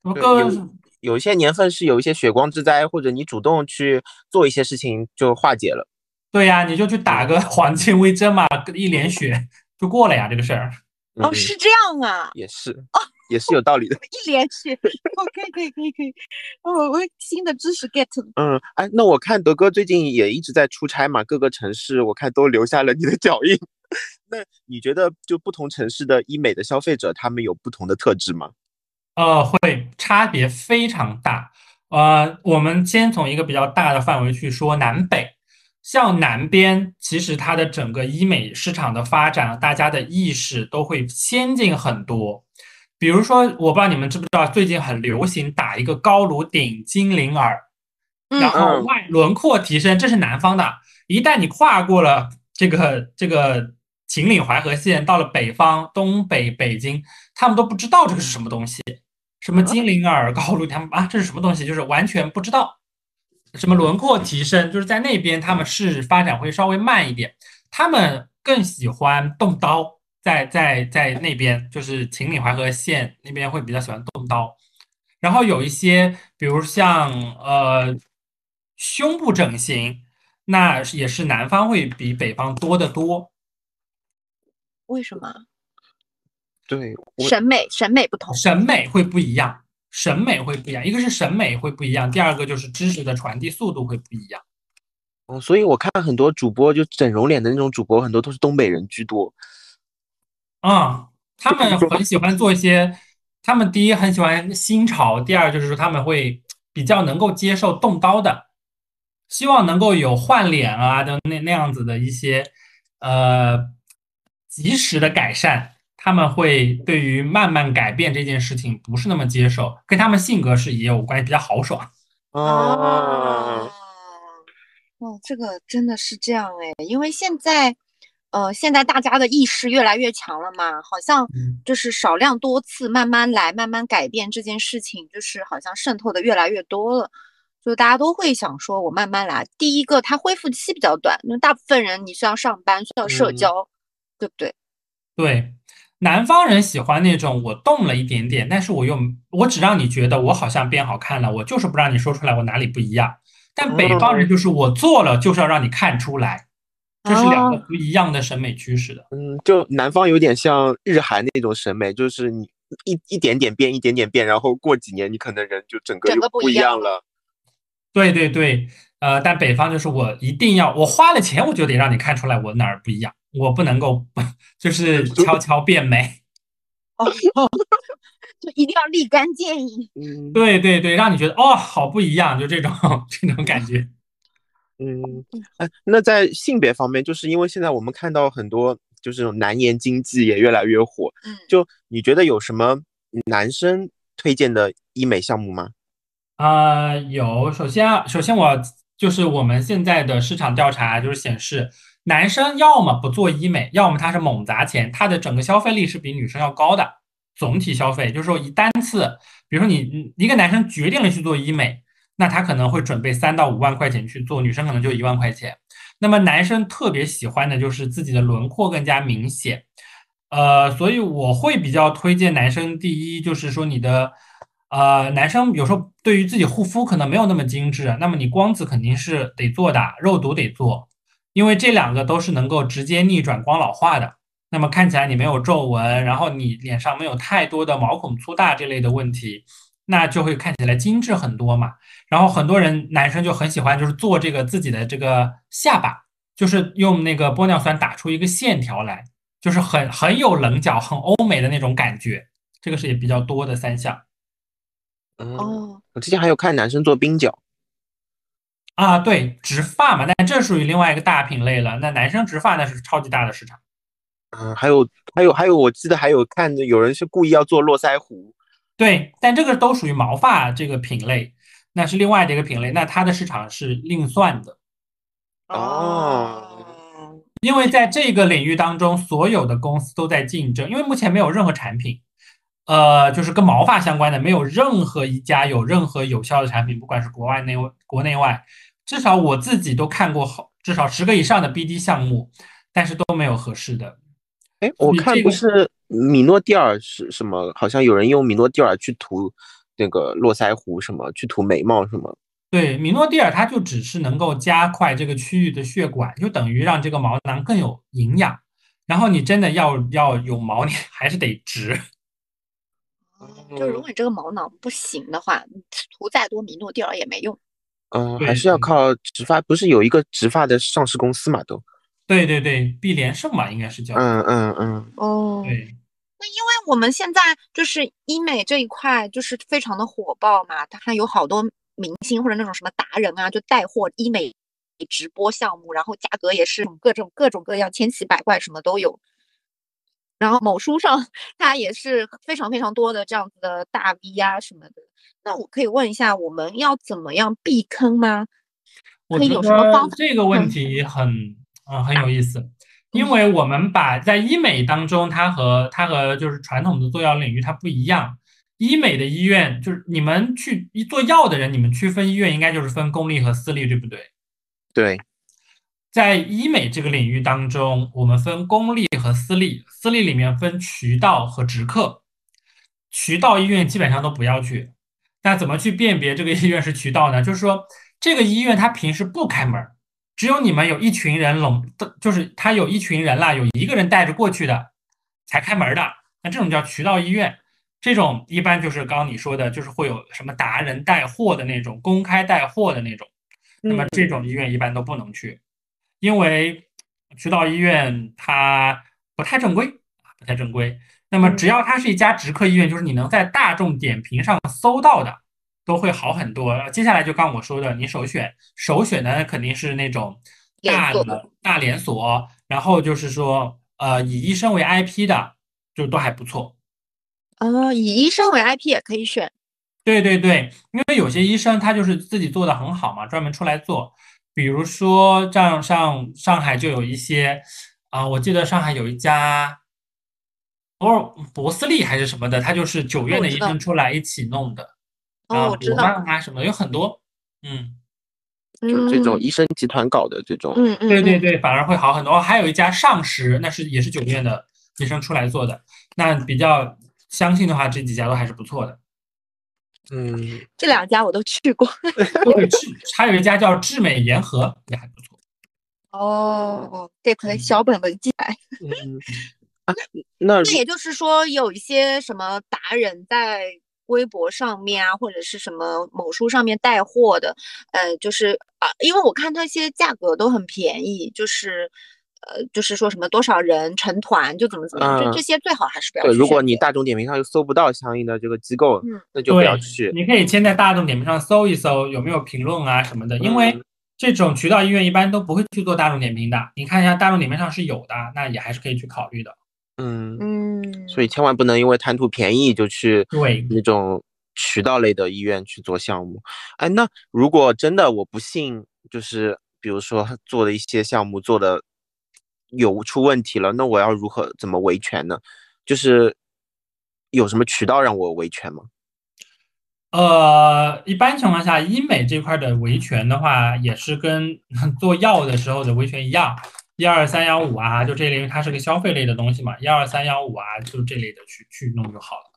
什么对个有有一些年份是有一些血光之灾，或者你主动去做一些事情就化解了。对呀、你就去打个 黄金微针嘛，一脸血就过了呀，这个事儿。哦，嗯是这样啊，也是哦，也是有道理的。一连血。哦，可以可以可以可以。哦，我新的知识 get 了。嗯，哎，那我看德哥最近也一直在出差嘛，各个城市我看都留下了你的脚印。那你觉得就不同城市的医美的消费者，他们有不同的特质吗？呃，会差别非常大。呃，我们先从一个比较大的范围去说南北。像南边，其实它的整个医美市场的发展，大家的意识都会先进很多。比如说，我不知道你们知不知道，最近很流行打一个高颅顶精灵耳，然嗯，后嗯外轮廓提升，这是南方的。一旦你跨过了这个这个秦岭淮河线，到了北方，东北北京，他们都不知道这个是什么东西，什么精灵耳、高颅，他们啊这是什么东西，就是完全不知道。什么轮廓提升，就是在那边他们是发展会稍微慢一点，他们更喜欢动刀，在在在那边就是秦岭淮河线那边会比较喜欢动刀。然后有一些，比如像呃胸部整形，那也是南方会比北方多得多。为什么？对，审美审美不同。审美会不一样，审美会不一样，一个是审美会不一样，第二个就是知识的传递速度会不一样。哦，所以我看很多主播就整容脸的那种主播，很多都是东北人居多。嗯，他们很喜欢做一些，他们第一很喜欢新潮，第二就是说他们会比较能够接受动刀的，希望能够有换脸啊的那那样子的一些呃及时的改善。他们会对于慢慢改变这件事情不是那么接受，跟他们性格是也有关系，比较豪爽。啊，哦，这个真的是这样哎，因为现在，呃，现在大家的意识越来越强了嘛，好像嗯就是少量多次，慢慢来，慢慢改变这件事情，就是好像渗透的越来越多了，就大家都会想说，我慢慢来。第一个，它恢复期比较短，那大部分人你需要上班，需要社嗯交，对不对？对，南方人喜欢那种我动了一点点，但是我又我只让你觉得我好像变好看了，我就是不让你说出来我哪里不一样。但北方人就是我做了就是要让你看出来，这是两个不一样的审美趋势的。嗯，就南方有点像日韩那种审美，就是你一一点点变，一点点变，然后过几年你可能人就整个整个不一样了。对对对，呃，但北方就是我一定要，我花了钱我就得让你看出来我哪儿不一样，我不能够 就是悄悄变美。哦，就一定要立竿见影。嗯对对对，让你觉得哦，好不一样，就这种这种感觉。嗯，哎，那在性别方面，就是因为现在我们看到很多就是这种男颜经济也越来越火，嗯，就你觉得有什么男生推荐的医美项目吗？啊、有，首先啊，首先我就是我们现在的市场调查就是显示，男生要么不做医美，要么他是猛砸钱，他的整个消费力是比女生要高的。总体消费就是说一单次，比如说你你一个男生决定了去做医美，那他可能会准备三到五万块钱去做，女生可能就一万块钱。那么男生特别喜欢的就是自己的轮廓更加明显，呃，所以我会比较推荐男生。第一就是说你的，呃，男生有时候对于自己护肤可能没有那么精致，那么你光子肯定是得做的，肉毒得做，因为这两个都是能够直接逆转光老化的。那么看起来你没有皱纹，然后你脸上没有太多的毛孔粗大这类的问题，那就会看起来精致很多嘛。然后很多人男生就很喜欢就是做这个自己的这个下巴，就是用那个玻尿酸打出一个线条来，就是很很有棱角、很欧美的那种感觉。这个是也比较多的三项嗯，哦，我之前还有看男生做冰角，啊，对，植发嘛，那这属于另外一个大品类了。那男生植发那是超级大的市场。嗯，还有还有还有，我记得还有看着有人是故意要做络腮胡，对，但这个都属于毛发这个品类，那是另外的一个品类，那它的市场是另算的。哦，因为在这个领域当中，所有的公司都在竞争，因为目前没有任何产品，呃，就是跟毛发相关的，没有任何一家有任何有效的产品，不管是国外内国内外，至少我自己都看过好至少十个以上的 BD 项目，但是都没有合适的。哎，我看这个不是米诺地尔是什么？好像有人用米诺地尔去涂那个络腮胡，什么去涂眉毛什么？对，米诺地尔它就只是能够加快这个区域的血管，就等于让这个毛囊更有营养。然后你真的要要有毛，你还是得植。就如果你这个毛囊不行的话，你涂再多米诺地尔也没用。嗯，对还是要靠植发，不是有一个植发的上市公司嘛？都，对对对，碧莲盛嘛，应该是叫。嗯嗯嗯，哦，对，那因为我们现在就是医美这一块就是非常的火爆嘛，它有好多明星或者那种什么达人啊，就带货医美直播项目，然后价格也是各种各种各样，千奇百怪，什么都有。然后某书上它也是非常非常多的这样子的大 V 啊什么的。那我可以问一下，我们要怎么样避坑吗？可以我觉有什么方法？得这个问嗯题很嗯很有意思，因为我们把在医美当中，它和它和就是传统的做药领域它不一样。医美的医院就是你们去一做药的人，你们区分医院应该就是分公立和私立，对不对？对，在医美这个领域当中，我们分公立和私立，私立里面分渠道和直客。渠道医院基本上都不要去。那怎么去辨别这个医院是渠道呢？就是说，这个医院它平时不开门，只有你们有一群人拢，就是他有一群人啦，有一个人带着过去的才开门的。那这种叫渠道医院。这种一般就是刚刚你说的，就是会有什么达人带货的那种，公开带货的那种。那么这种医院一般都不能去，因为渠道医院它不太正规，不太正规。那么只要它是一家直客医院，就是你能在大众点评上搜到的，都会好很多。接下来就刚我说的，你首选首选的肯定是那种大的大连锁，然后就是说呃以医生为 IP 的，就都还不错。呃，以医生为 IP 也可以选。对对对，因为有些医生他就是自己做的很好嘛，专门出来做。比如说像上上海就有一些，啊、我记得上海有一家，博博斯利还是什么的，他就是九院的医生出来一起弄的，哦，啊，博我知道，曼啊什么的有很多，嗯，就这种嗯。医生集团搞的这种，嗯嗯，嗯，对对对，反而会好很多。哦还有一家上实，那是也是九院的医生出来做的，那比较相信的话，这几家都还是不错的。嗯，这两家我都去过。对，智还有一家叫智美言和也还不错。哦，这可能嗯小本本记来。嗯，那那也就是说，有一些什么达人在微博上面啊，或者是什么某书上面带货的，呃，就是啊，因为我看那些价格都很便宜，就是呃，就是说什么多少人成团就怎么怎么样，这嗯这些最好还是不要对，去如果你大众点评上又搜不到相应的这个机构，嗯那就不要去。你可以先在大众点评上搜一搜有没有评论啊什么的，因为嗯这种渠道医院一般都不会去做大众点评的。你看一下大众点评上是有的，那也还是可以去考虑的。嗯，嗯，所以千万不能因为贪图便宜就去对那种渠道类的医院去做项目。哎，那如果真的我不信就是比如说做的一些项目做的有出问题了，那我要如何怎么维权呢？就是有什么渠道让我维权吗？呃，一般情况下，医美这块的维权的话，也是跟 做药的时候的维权一样，一二三幺五啊，就这类，因为它是个消费类的东西嘛，一二三幺五啊，就这类的去去弄就好了。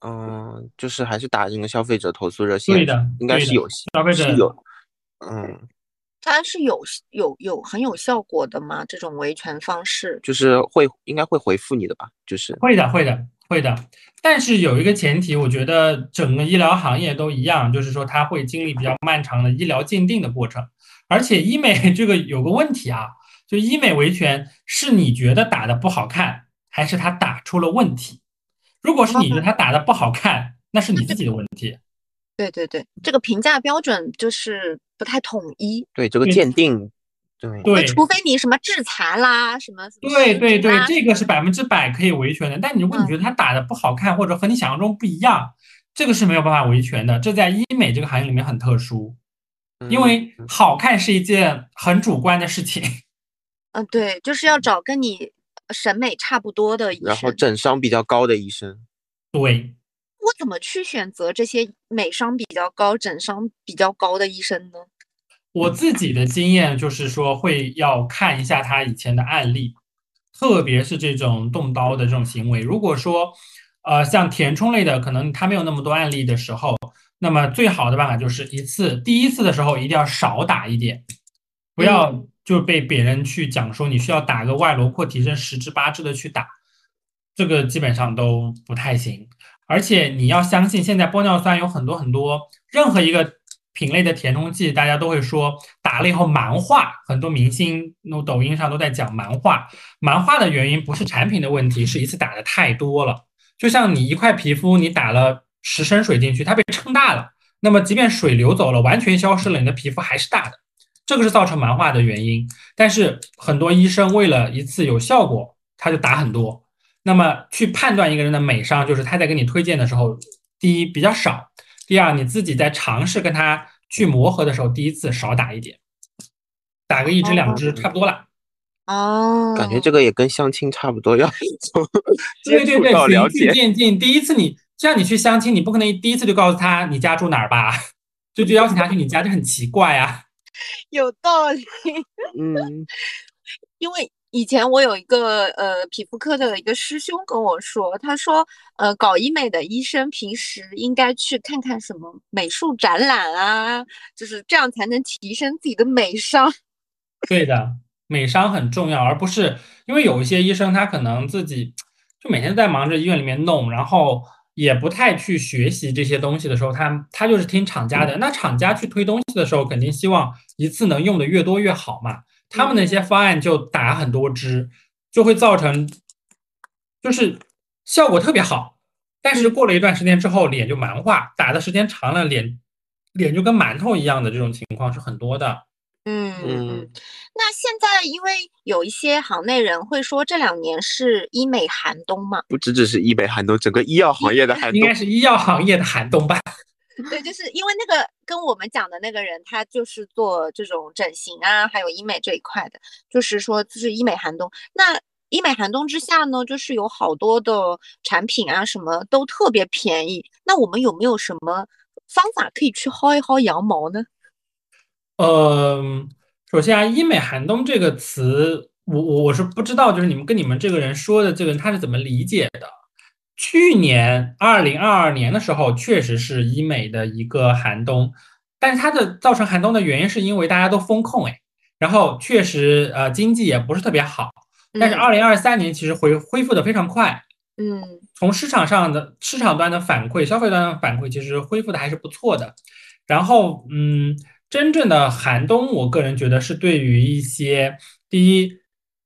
嗯，就是还是打这个消费者投诉热线，对的，应该是有消费者是有，嗯，它是有有有很有效果的吗？这种维权方式？就是会应该会回复你的吧？就是会的，会的，会的。但是有一个前提，我觉得整个医疗行业都一样，就是说它会经历比较漫长的医疗鉴定的过程。而且医美 这个有个问题啊，就医美维权是你觉得打的不好看，还是他打出了问题？如果是你觉得他打的不好看，那是你自己的问题。对对对，这个评价标准就是不太统一。对这个鉴定，对对，除非你什么制裁啦，什么对对对食品啦，这个是百分之百可以维权的。但你如果你嗯觉得他打的不好看，或者和你想象中不一样，这个是没有办法维权的。这在医美这个行业里面很特殊，因为嗯好看是一件很主观的事情。嗯，对，就是要找跟你审美差不多的医生然后生。诊伤比较高的医生，对，我怎么去选择这些美商比较高、整商比较高的医生呢？我自己的经验就是说，会要看一下他以前的案例，特别是这种动刀的这种行为。如果说，呃，像填充类的，可能他没有那么多案例的时候，那么最好的办法就是一次，第一次的时候一定要少打一点，不要就被别人去讲说你需要打个外轮廓提升十支八支的去打，这个基本上都不太行。而且你要相信，现在玻尿酸有很多很多，任何一个品类的填充剂，大家都会说打了以后蛮化，很多明星那抖音上都在讲蛮化。蛮化的原因不是产品的问题，是一次打的太多了。就像你一块皮肤，你打了十升水进去，它被撑大了，那么即便水流走了，完全消失了，你的皮肤还是大的，这个是造成蛮化的原因。但是很多医生为了一次有效果，他就打很多。那么去判断一个人的美商，就是他在给你推荐的时候，第一比较少，第二你自己在尝试跟他去磨合的时候，第一次少打一点，打个一支两支差不多了。哦，感觉这个也跟相亲差不多，要从接触对对。循序渐进。第一次你这样你去相亲，你不可能第一次就告诉他你家住哪儿吧，就就邀请他去你家，这很奇怪啊。有道理。嗯，因为以前我有一个呃皮肤科的一个师兄跟我说，他说呃搞医美的医生平时应该去看看什么美术展览啊，就是这样才能提升自己的美商。对的，美商很重要，而不是因为有一些医生他可能自己就每天在忙着医院里面弄，然后也不太去学习这些东西的时候，他他就是听厂家的。那厂家去推东西的时候，肯定希望一次能用的越多越好嘛。他们的一些方案就打很多支，就会造成就是效果特别好，但是过了一段时间之后，脸就蛮化，打的时间长了，脸脸就跟馒头一样的这种情况是很多的。嗯嗯，那现在因为有一些行内人会说这两年是医美寒冬嘛，不只只是医美寒冬，整个医药行业的寒冬应该。是医药行业的寒冬吧？对，就是因为那个跟我们讲的那个人，他就是做这种整形啊，还有医美这一块的，就是说就是医美寒冬。那医美寒冬之下呢，就是有好多的产品啊，什么都特别便宜。那我们有没有什么方法可以去薅一薅羊毛呢？嗯，首先啊，医美寒冬这个词，我我我是不知道，就是你们跟你们这个人说的这个人他是怎么理解的。去年二零二二年的时候，确实是医美的一个寒冬，但是它的造成寒冬的原因是因为大家都风控哎，然后确实呃经济也不是特别好，但是二零二三年其实恢恢复的非常快，嗯。从市场上的市场端的反馈、消费端的反馈，其实恢复的还是不错的。然后，嗯，真正的寒冬，我个人觉得是对于一些第一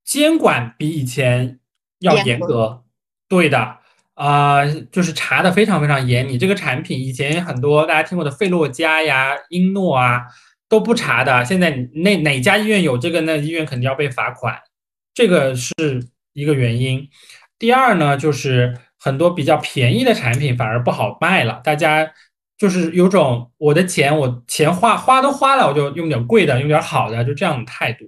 监管比以前要严格。严格，对的，啊、就是查的非常非常严。你这个产品以前很多大家听过的费洛嘉呀、英诺啊都不查的，现在那哪家医院有这个，那医院肯定要被罚款，这个是一个原因。第二呢，就是很多比较便宜的产品反而不好卖了，大家就是有种我的钱我钱花花都花了，我就用点贵的，用点好的，就这样的态度。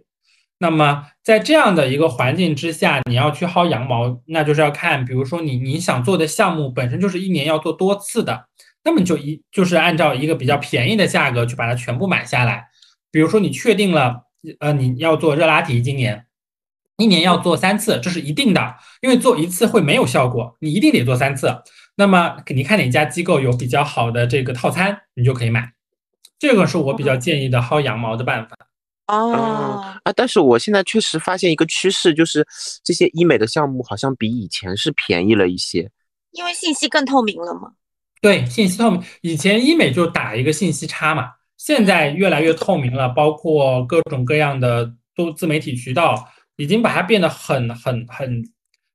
那么在这样的一个环境之下，你要去薅羊毛，那就是要看，比如说你你想做的项目本身就是一年要做多次的，那么你就一就是按照一个比较便宜的价格去把它全部买下来。比如说你确定了，呃，你要做热拉提，今年一年要做三次，这是一定的，因为做一次会没有效果，你一定得做三次。那么你看哪家机构有比较好的这个套餐，你就可以买。这个是我比较建议的薅羊毛的办法。哦，啊，但是我现在确实发现一个趋势，就是这些医美的项目好像比以前是便宜了一些。因为信息更透明了嘛。对，信息透明，以前医美就打一个信息差嘛，现在越来越透明了，包括各种各样的都自媒体渠道，已经把它变得很很很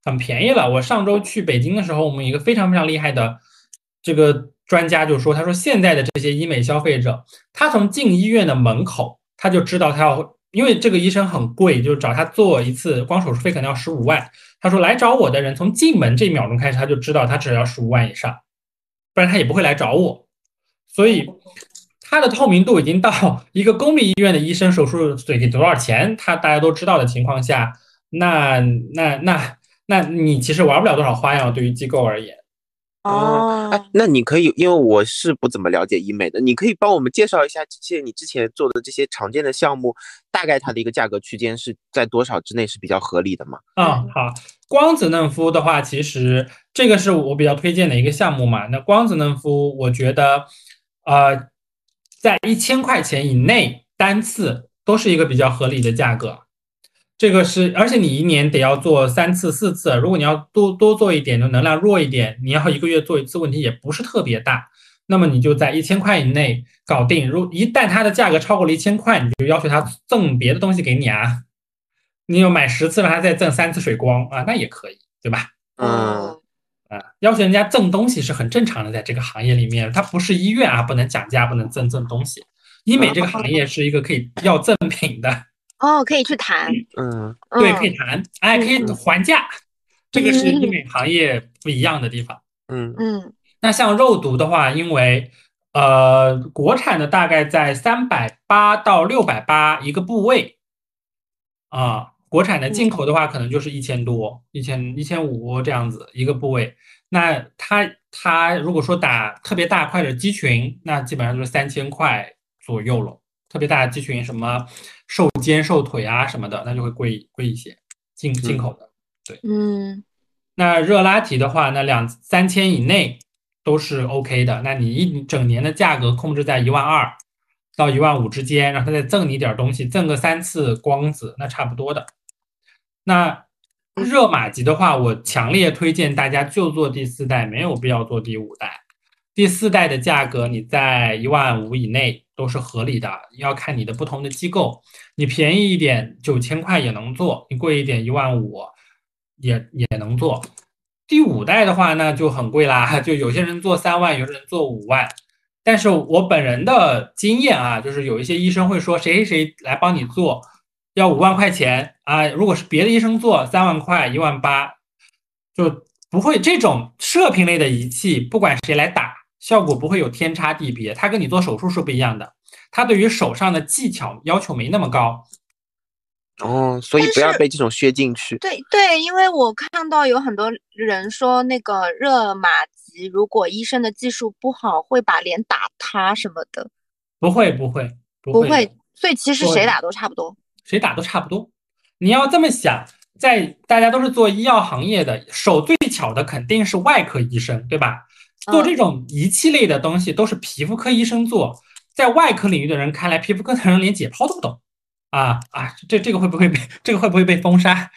很便宜了。我上周去北京的时候，我们一个非常非常厉害的这个专家就说，他说现在的这些医美消费者，他从进医院的门口他就知道他要，因为这个医生很贵，就是找他做一次，光手术费可能要十五万。他说来找我的人，从进门这一秒钟开始，他就知道他只要十五万以上。不然他也不会来找我。所以它的透明度已经到一个公立医院的医生手术得给多少钱，他大家都知道的情况下，那那那那你其实玩不了多少花样，对于机构而言。哦哎，那你可以，因为我是不怎么了解医美的，你可以帮我们介绍一下这些你之前做的这些常见的项目，大概它的一个价格区间是在多少之内是比较合理的吗？嗯，好，光子嫩肤的话，其实这个是我比较推荐的一个项目嘛。那光子嫩肤，我觉得，呃，在一千块钱以内单次都是一个比较合理的价格。这个是，而且你一年得要做三次、四次。如果你要多多做一点，就能量弱一点，你要一个月做一次，问题也不是特别大。那么你就在一千块以内搞定。如一旦它的价格超过了一千块，你就要求他赠别的东西给你啊。你有买十次让他再赠三次水光啊，那也可以，对吧？嗯，啊，要求人家赠东西是很正常的，在这个行业里面，它不是医院啊，不能讲价，不能赠赠东西。医美这个行业是一个可以要赠品的，哦，可以去谈，嗯，对，嗯。可以谈，哎，可以还价，这个是医美行业不一样的地方。嗯。嗯。那像肉毒的话，因为呃，国产的大概在三百八到六百八一个部位，啊，国产的进口的话可能就是一千多、一千一千五这样子一个部位。那它它如果说打特别大块的肌群，那基本上就是三千块左右了。特别大的肌群，什么瘦肩、瘦腿啊什么的，那就会贵贵一些，进进口的。对嗯那热拉提的话，那两三千以内都是 OK 的。那你一整年的价格控制在一万二到一万五之间，然后他再赠你点儿东西，赠个三次光子，那差不多的。那热玛吉的话，我强烈推荐大家就做第四代，没有必要做第五代。第四代的价格你在一万五以内都是合理的，要看你的不同的机构。你便宜一点九千块也能做，你贵一点一万五也也能做。第五代的话那就很贵啦，就有些人做三万，有些人做五万。但是我本人的经验啊，就是有一些医生会说谁谁谁来帮你做，要五万块钱啊，如果是别的医生做三万块、一万八，就不会这种射频类的仪器，不管谁来打，效果不会有天差地别。它跟你做手术是不一样的，它对于手上的技巧要求没那么高。哦，所以不要被这种削进去。对对，因为我看到有很多人说那个热玛吉，如果医生的技术不好，会把脸打塌什么的，不会，不会，不会的，不会，所以其实谁打都差不多。谁打都差不多。你要这么想，在大家都是做医药行业的，手最巧的肯定是外科医生，对吧？做这种仪器类的东西都是皮肤科医生做，在外科领域的人看来，皮肤科的人连解剖都不懂。啊啊，这这个会不会被这个会不会被封杀？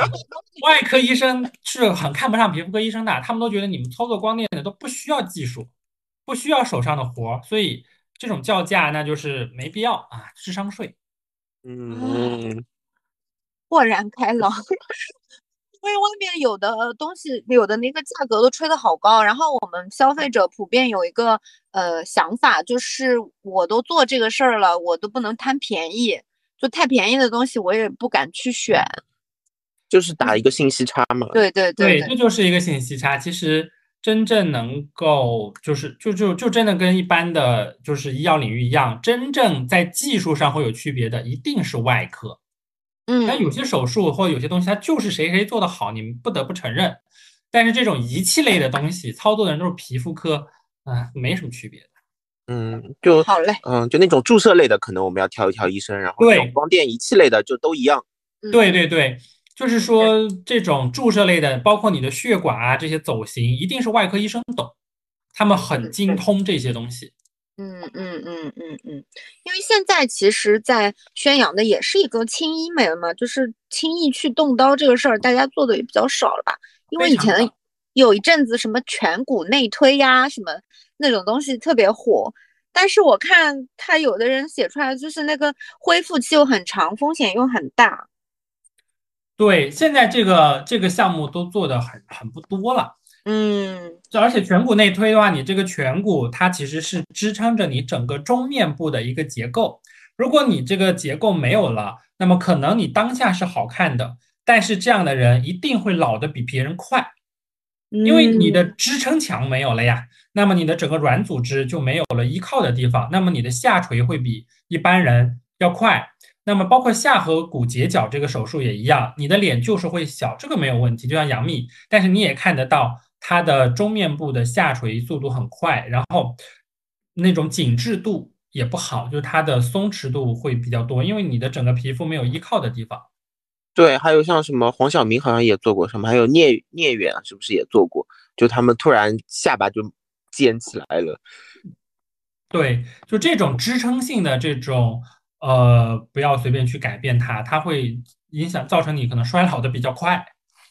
外科医生是很看不上皮肤科医生的，他们都觉得你们操作光电的都不需要技术，不需要手上的活儿，所以这种叫价那就是没必要啊，智商税。嗯，豁然开朗。因为外面有的东西，有的那个价格都吹得好高，然后我们消费者普遍有一个呃想法，就是我都做这个事儿了，我都不能贪便宜，就太便宜的东西我也不敢去选。就是打一个信息差嘛。对对对，对这就是一个信息差。其实真正能够就是就就就真的跟一般的就是医药领域一样，真正在技术上会有区别的，一定是外科。但嗯，有些手术或有些东西，它就是谁谁做的好，你们不得不承认。但是这种仪器类的东西，操作的人都是皮肤科，啊、没什么区别的。嗯，就好嘞。嗯，就那种注射类的，可能我们要挑一挑医生，然后对光电仪器类的就都一样。嗯对对对，就是说这种注射类的，包括你的血管啊这些走形，一定是外科医生懂，他们很精通这些东西。嗯嗯嗯嗯嗯，因为现在其实，在宣扬的也是一个轻医美了嘛，就是轻易去动刀这个事儿，大家做的也比较少了吧？因为以前有一阵子什么颧骨内推呀，什么那种东西特别火，但是我看他有的人写出来就是那个恢复期又很长，风险又很大。对，现在这个这个项目都做的很很不多了。嗯就而且颧骨内推的话，你这个颧骨它其实是支撑着你整个中面部的一个结构。如果你这个结构没有了，那么可能你当下是好看的，但是这样的人一定会老得比别人快，因为你的嗯支撑墙没有了呀。那么你的整个软组织就没有了依靠的地方，那么你的下垂会比一般人要快。那么包括下颌骨截角这个手术也一样，你的脸就是会小，这个没有问题，就像杨幂，但是你也看得到她的中面部的下垂速度很快，然后那种紧致度也不好，就是它的松弛度会比较多，因为你的整个皮肤没有依靠的地方。对，还有像什么黄晓明好像也做过什么，还有聂聂远是不是也做过？就他们突然下巴就尖起来了。对，就这种支撑性的这种，呃，不要随便去改变它，它会影响造成你可能衰老的比较快。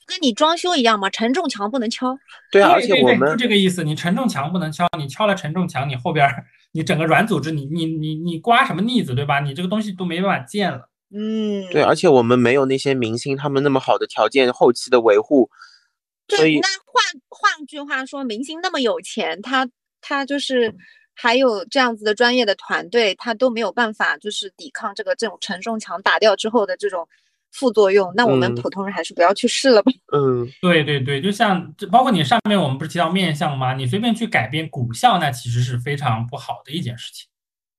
跟你装修一样嘛，承重墙不能敲。对啊，而且我们就这个意思。你承重墙不能敲，你敲了承重墙，你后边儿你整个软组织，你你你你刮什么腻子，对吧？你这个东西都没办法建了。嗯，对，而且我们没有那些明星他们那么好的条件，后期的维护，所对，以那换换句话说，明星那么有钱，他他就是还有这样子的专业的团队，他都没有办法就是抵抗这个这种承重墙打掉之后的这种副作用。那我们嗯普通人还是不要去试了吧。嗯，对对对，就像这包括你上面我们不是提到面相吗？你随便去改变骨相，那其实是非常不好的一件事情。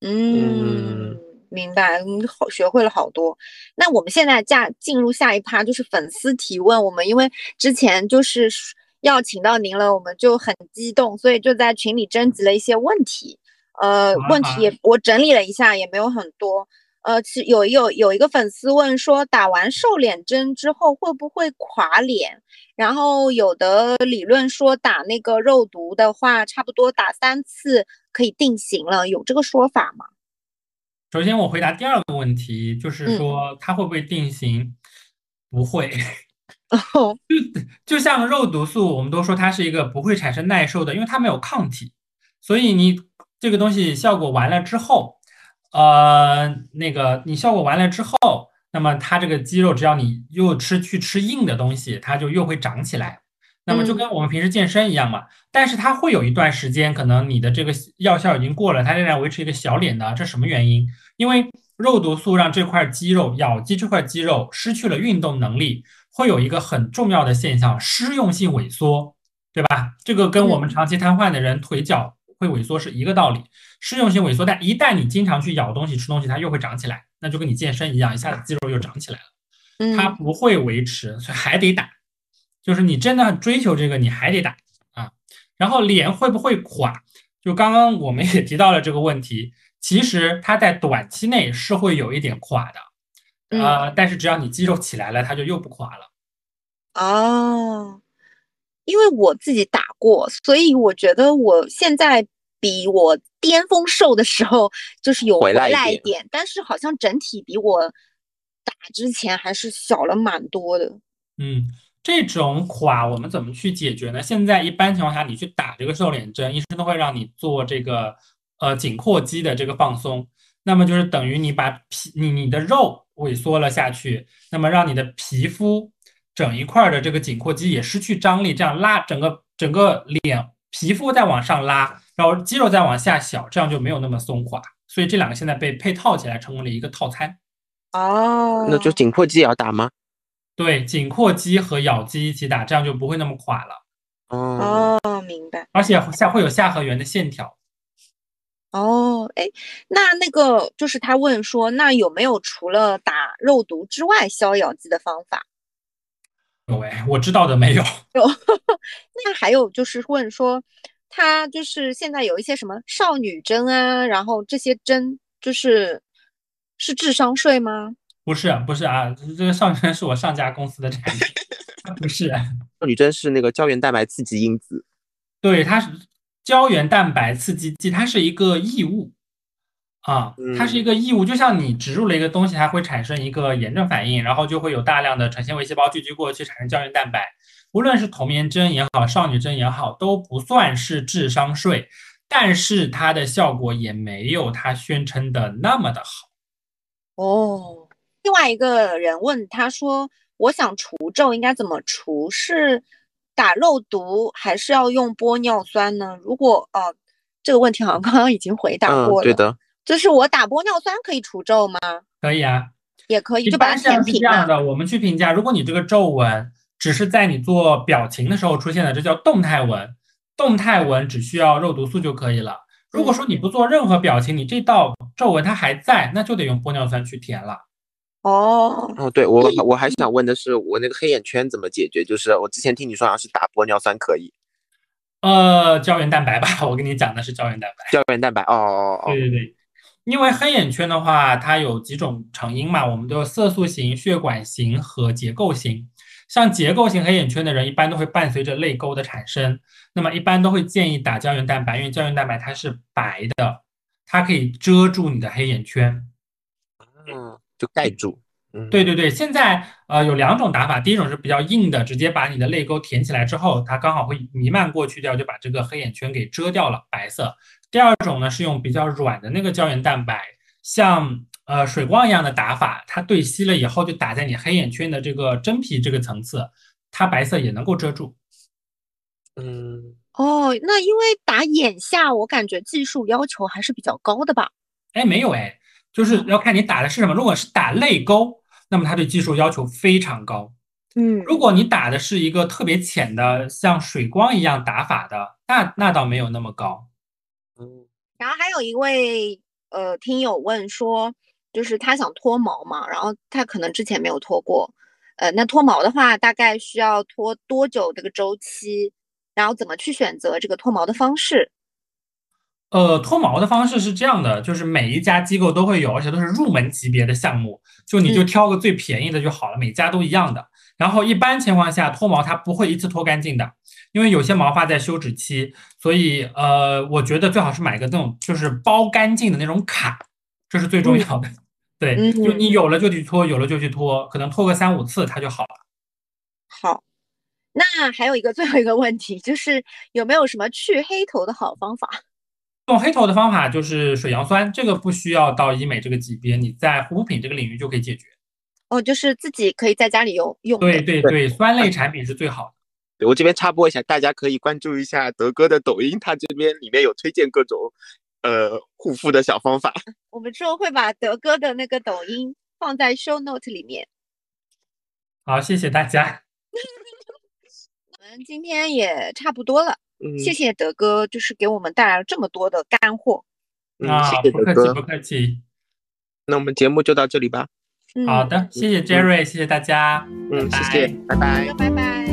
嗯，明白，嗯，好，学会了好多。那我们现在加进入下一趴，就是粉丝提问。我们因为之前就是要请到您了，我们就很激动，所以就在群里征集了一些问题。呃，问题也我整理了一下，也没有很多。呃，其有有有一个粉丝问说，打完瘦脸针之后会不会垮脸？然后有的理论说打那个肉毒的话，差不多打三次可以定型了，有这个说法吗？首先，我回答第二个问题，就是嗯说它会不会定型？不会。就，就像肉毒素，我们都说它是一个不会产生耐受的，因为它没有抗体，所以你这个东西效果完了之后，呃，那个你效果完了之后，那么它这个肌肉只要你又吃去吃硬的东西，它就又会长起来。那么就跟我们平时健身一样嘛，但是它会有一段时间，可能你的这个药效已经过了，它仍然维持一个小脸的，这什么原因？因为肉毒素让这块肌肉咬肌这块肌肉失去了运动能力，会有一个很重要的现象，失用性萎缩，对吧？这个跟我们长期瘫痪的人腿脚会萎缩是一个道理，失用性萎缩。但一旦你经常去咬东西、吃东西，它又会长起来，那就跟你健身一样，一下子肌肉又长起来了。它嗯不会维持，所以还得打。就是你真的很追求这个，你还得打啊。然后脸会不会垮？就刚刚我们也提到了这个问题，其实它在短期内是会有一点垮的，呃，但是只要你肌肉起来了，它就又不垮了。哦，因为我自己打过，所以我觉得我现在比我巅峰瘦的时候就是有回回来一点一点，但是好像整体比我打之前还是小了蛮多的。嗯，这种垮我们怎么去解决呢？现在一般情况下，你去打这个瘦脸针，医生都会让你做这个呃颈阔肌的这个放松，那么就是等于你把皮你你的肉萎缩了下去，那么让你的皮肤整一块儿的这个颈阔肌也失去张力，这样拉整个整个脸皮肤再往上拉，然后肌肉再往下小，这样就没有那么松垮。所以这两个现在被配套起来成为了一个套餐。哦那就紧阔肌也要打吗？对，颈阔肌和咬肌一起打，这样就不会那么垮了，哦，哦，明白。而且下会有下颌缘的线条。哦，哎，那那个就是他问说，那有没有除了打肉毒之外消咬肌的方法？有哎，我知道的没有。有 那还有就是问说，他就是现在有一些什么少女针啊，然后这些针就是是智商税吗？不是不是啊，这个少女针是我上家公司的产品，不是。少女针是那个胶原蛋白刺激因子。对，它是胶原蛋白刺激剂，它是一个异物啊，它是一个异物，就像你植入了一个东西，它会产生一个炎症反应，然后就会有大量的成纤维细胞聚集过去产生胶原蛋白。无论是童颜针也好，少女针也好，都不算是智商税，但是它的效果也没有它宣称的那么的好。哦，另外一个人问他说，我想除皱应该怎么除？是打肉毒还是要用玻尿酸呢？如果哦，这个问题好像刚刚已经回答嗯过，了。对的。就是我打玻尿酸可以除皱吗？可以啊，也可以，就把它填平嘛。这样的，我们去评价，如果你这个皱纹只是在你做表情的时候出现的，这叫动态纹，动态纹只需要肉毒素就可以了。如果说你不做任何表情，你这道皱纹它还在，那就得用玻尿酸去填了。哦，哦，对我我还想问的是，我那个黑眼圈怎么解决？就是我之前听你说好像是打玻尿酸可以，呃，胶原蛋白吧，我跟你讲的是胶原蛋白。胶原蛋白。哦哦哦对对对，因为黑眼圈的话，它有几种成因嘛，我们都有色素型、血管型和结构型。像结构型黑眼圈的人，一般都会伴随着泪沟的产生，那么一般都会建议打胶原蛋白，因为胶原蛋白它是白的，它可以遮住你的黑眼圈。嗯，就盖住。嗯，对对对，现在呃有两种打法，第一种是比较硬的，直接把你的泪沟填起来之后，它刚好会弥漫过去掉，就把这个黑眼圈给遮掉了，白色。第二种呢是用比较软的那个胶原蛋白，像呃水光一样的打法，它对吸了以后就打在你黑眼圈的这个真皮这个层次，它白色也能够遮住。嗯，哦，那因为打眼下，我感觉技术要求还是比较高的吧？哎，没有哎，就是要看你打的是什么。如果是打泪沟，那么它对技术要求非常高。嗯，如果你打的是一个特别浅的，像水光一样打法的，那那倒没有那么高。嗯然后还有一位呃听友问说，就是他想脱毛嘛，然后他可能之前没有脱过，呃，那脱毛的话大概需要脱多久这个周期？然后怎么去选择这个脱毛的方式？呃，脱毛的方式是这样的，就是每一家机构都会有，而且都是入门级别的项目，就你就嗯挑个最便宜的就好了，每家都一样的。然后一般情况下脱毛它不会一次脱干净的，因为有些毛发在休止期，所以呃，我觉得最好是买个那种就是包干净的那种卡，这是最重要的。对，嗯就你有了就去脱，有了就去脱，可能脱个三五次它就好了。好，那还有一个最后一个问题，就是有没有什么去黑头的好方法？用黑头的方法就是水杨酸，这个不需要到医美这个级别，你在护肤品这个领域就可以解决。哦，就是自己可以在家里用用。对对对，酸类产品是最好的。对我这边插播一下，大家可以关注一下德哥的抖音，他这边里面有推荐各种呃护肤的小方法。我们之后会把德哥的那个抖音放在 show note 里面。好，谢谢大家。我们今天也差不多了，嗯，谢谢德哥，就是给我们带来了这么多的干货。嗯，啊谢，谢不客气，德哥不。客气。那我们节目就到这里吧。嗯，好的，谢谢 Jerry，谢谢大家。嗯，拜谢谢，拜拜，拜拜。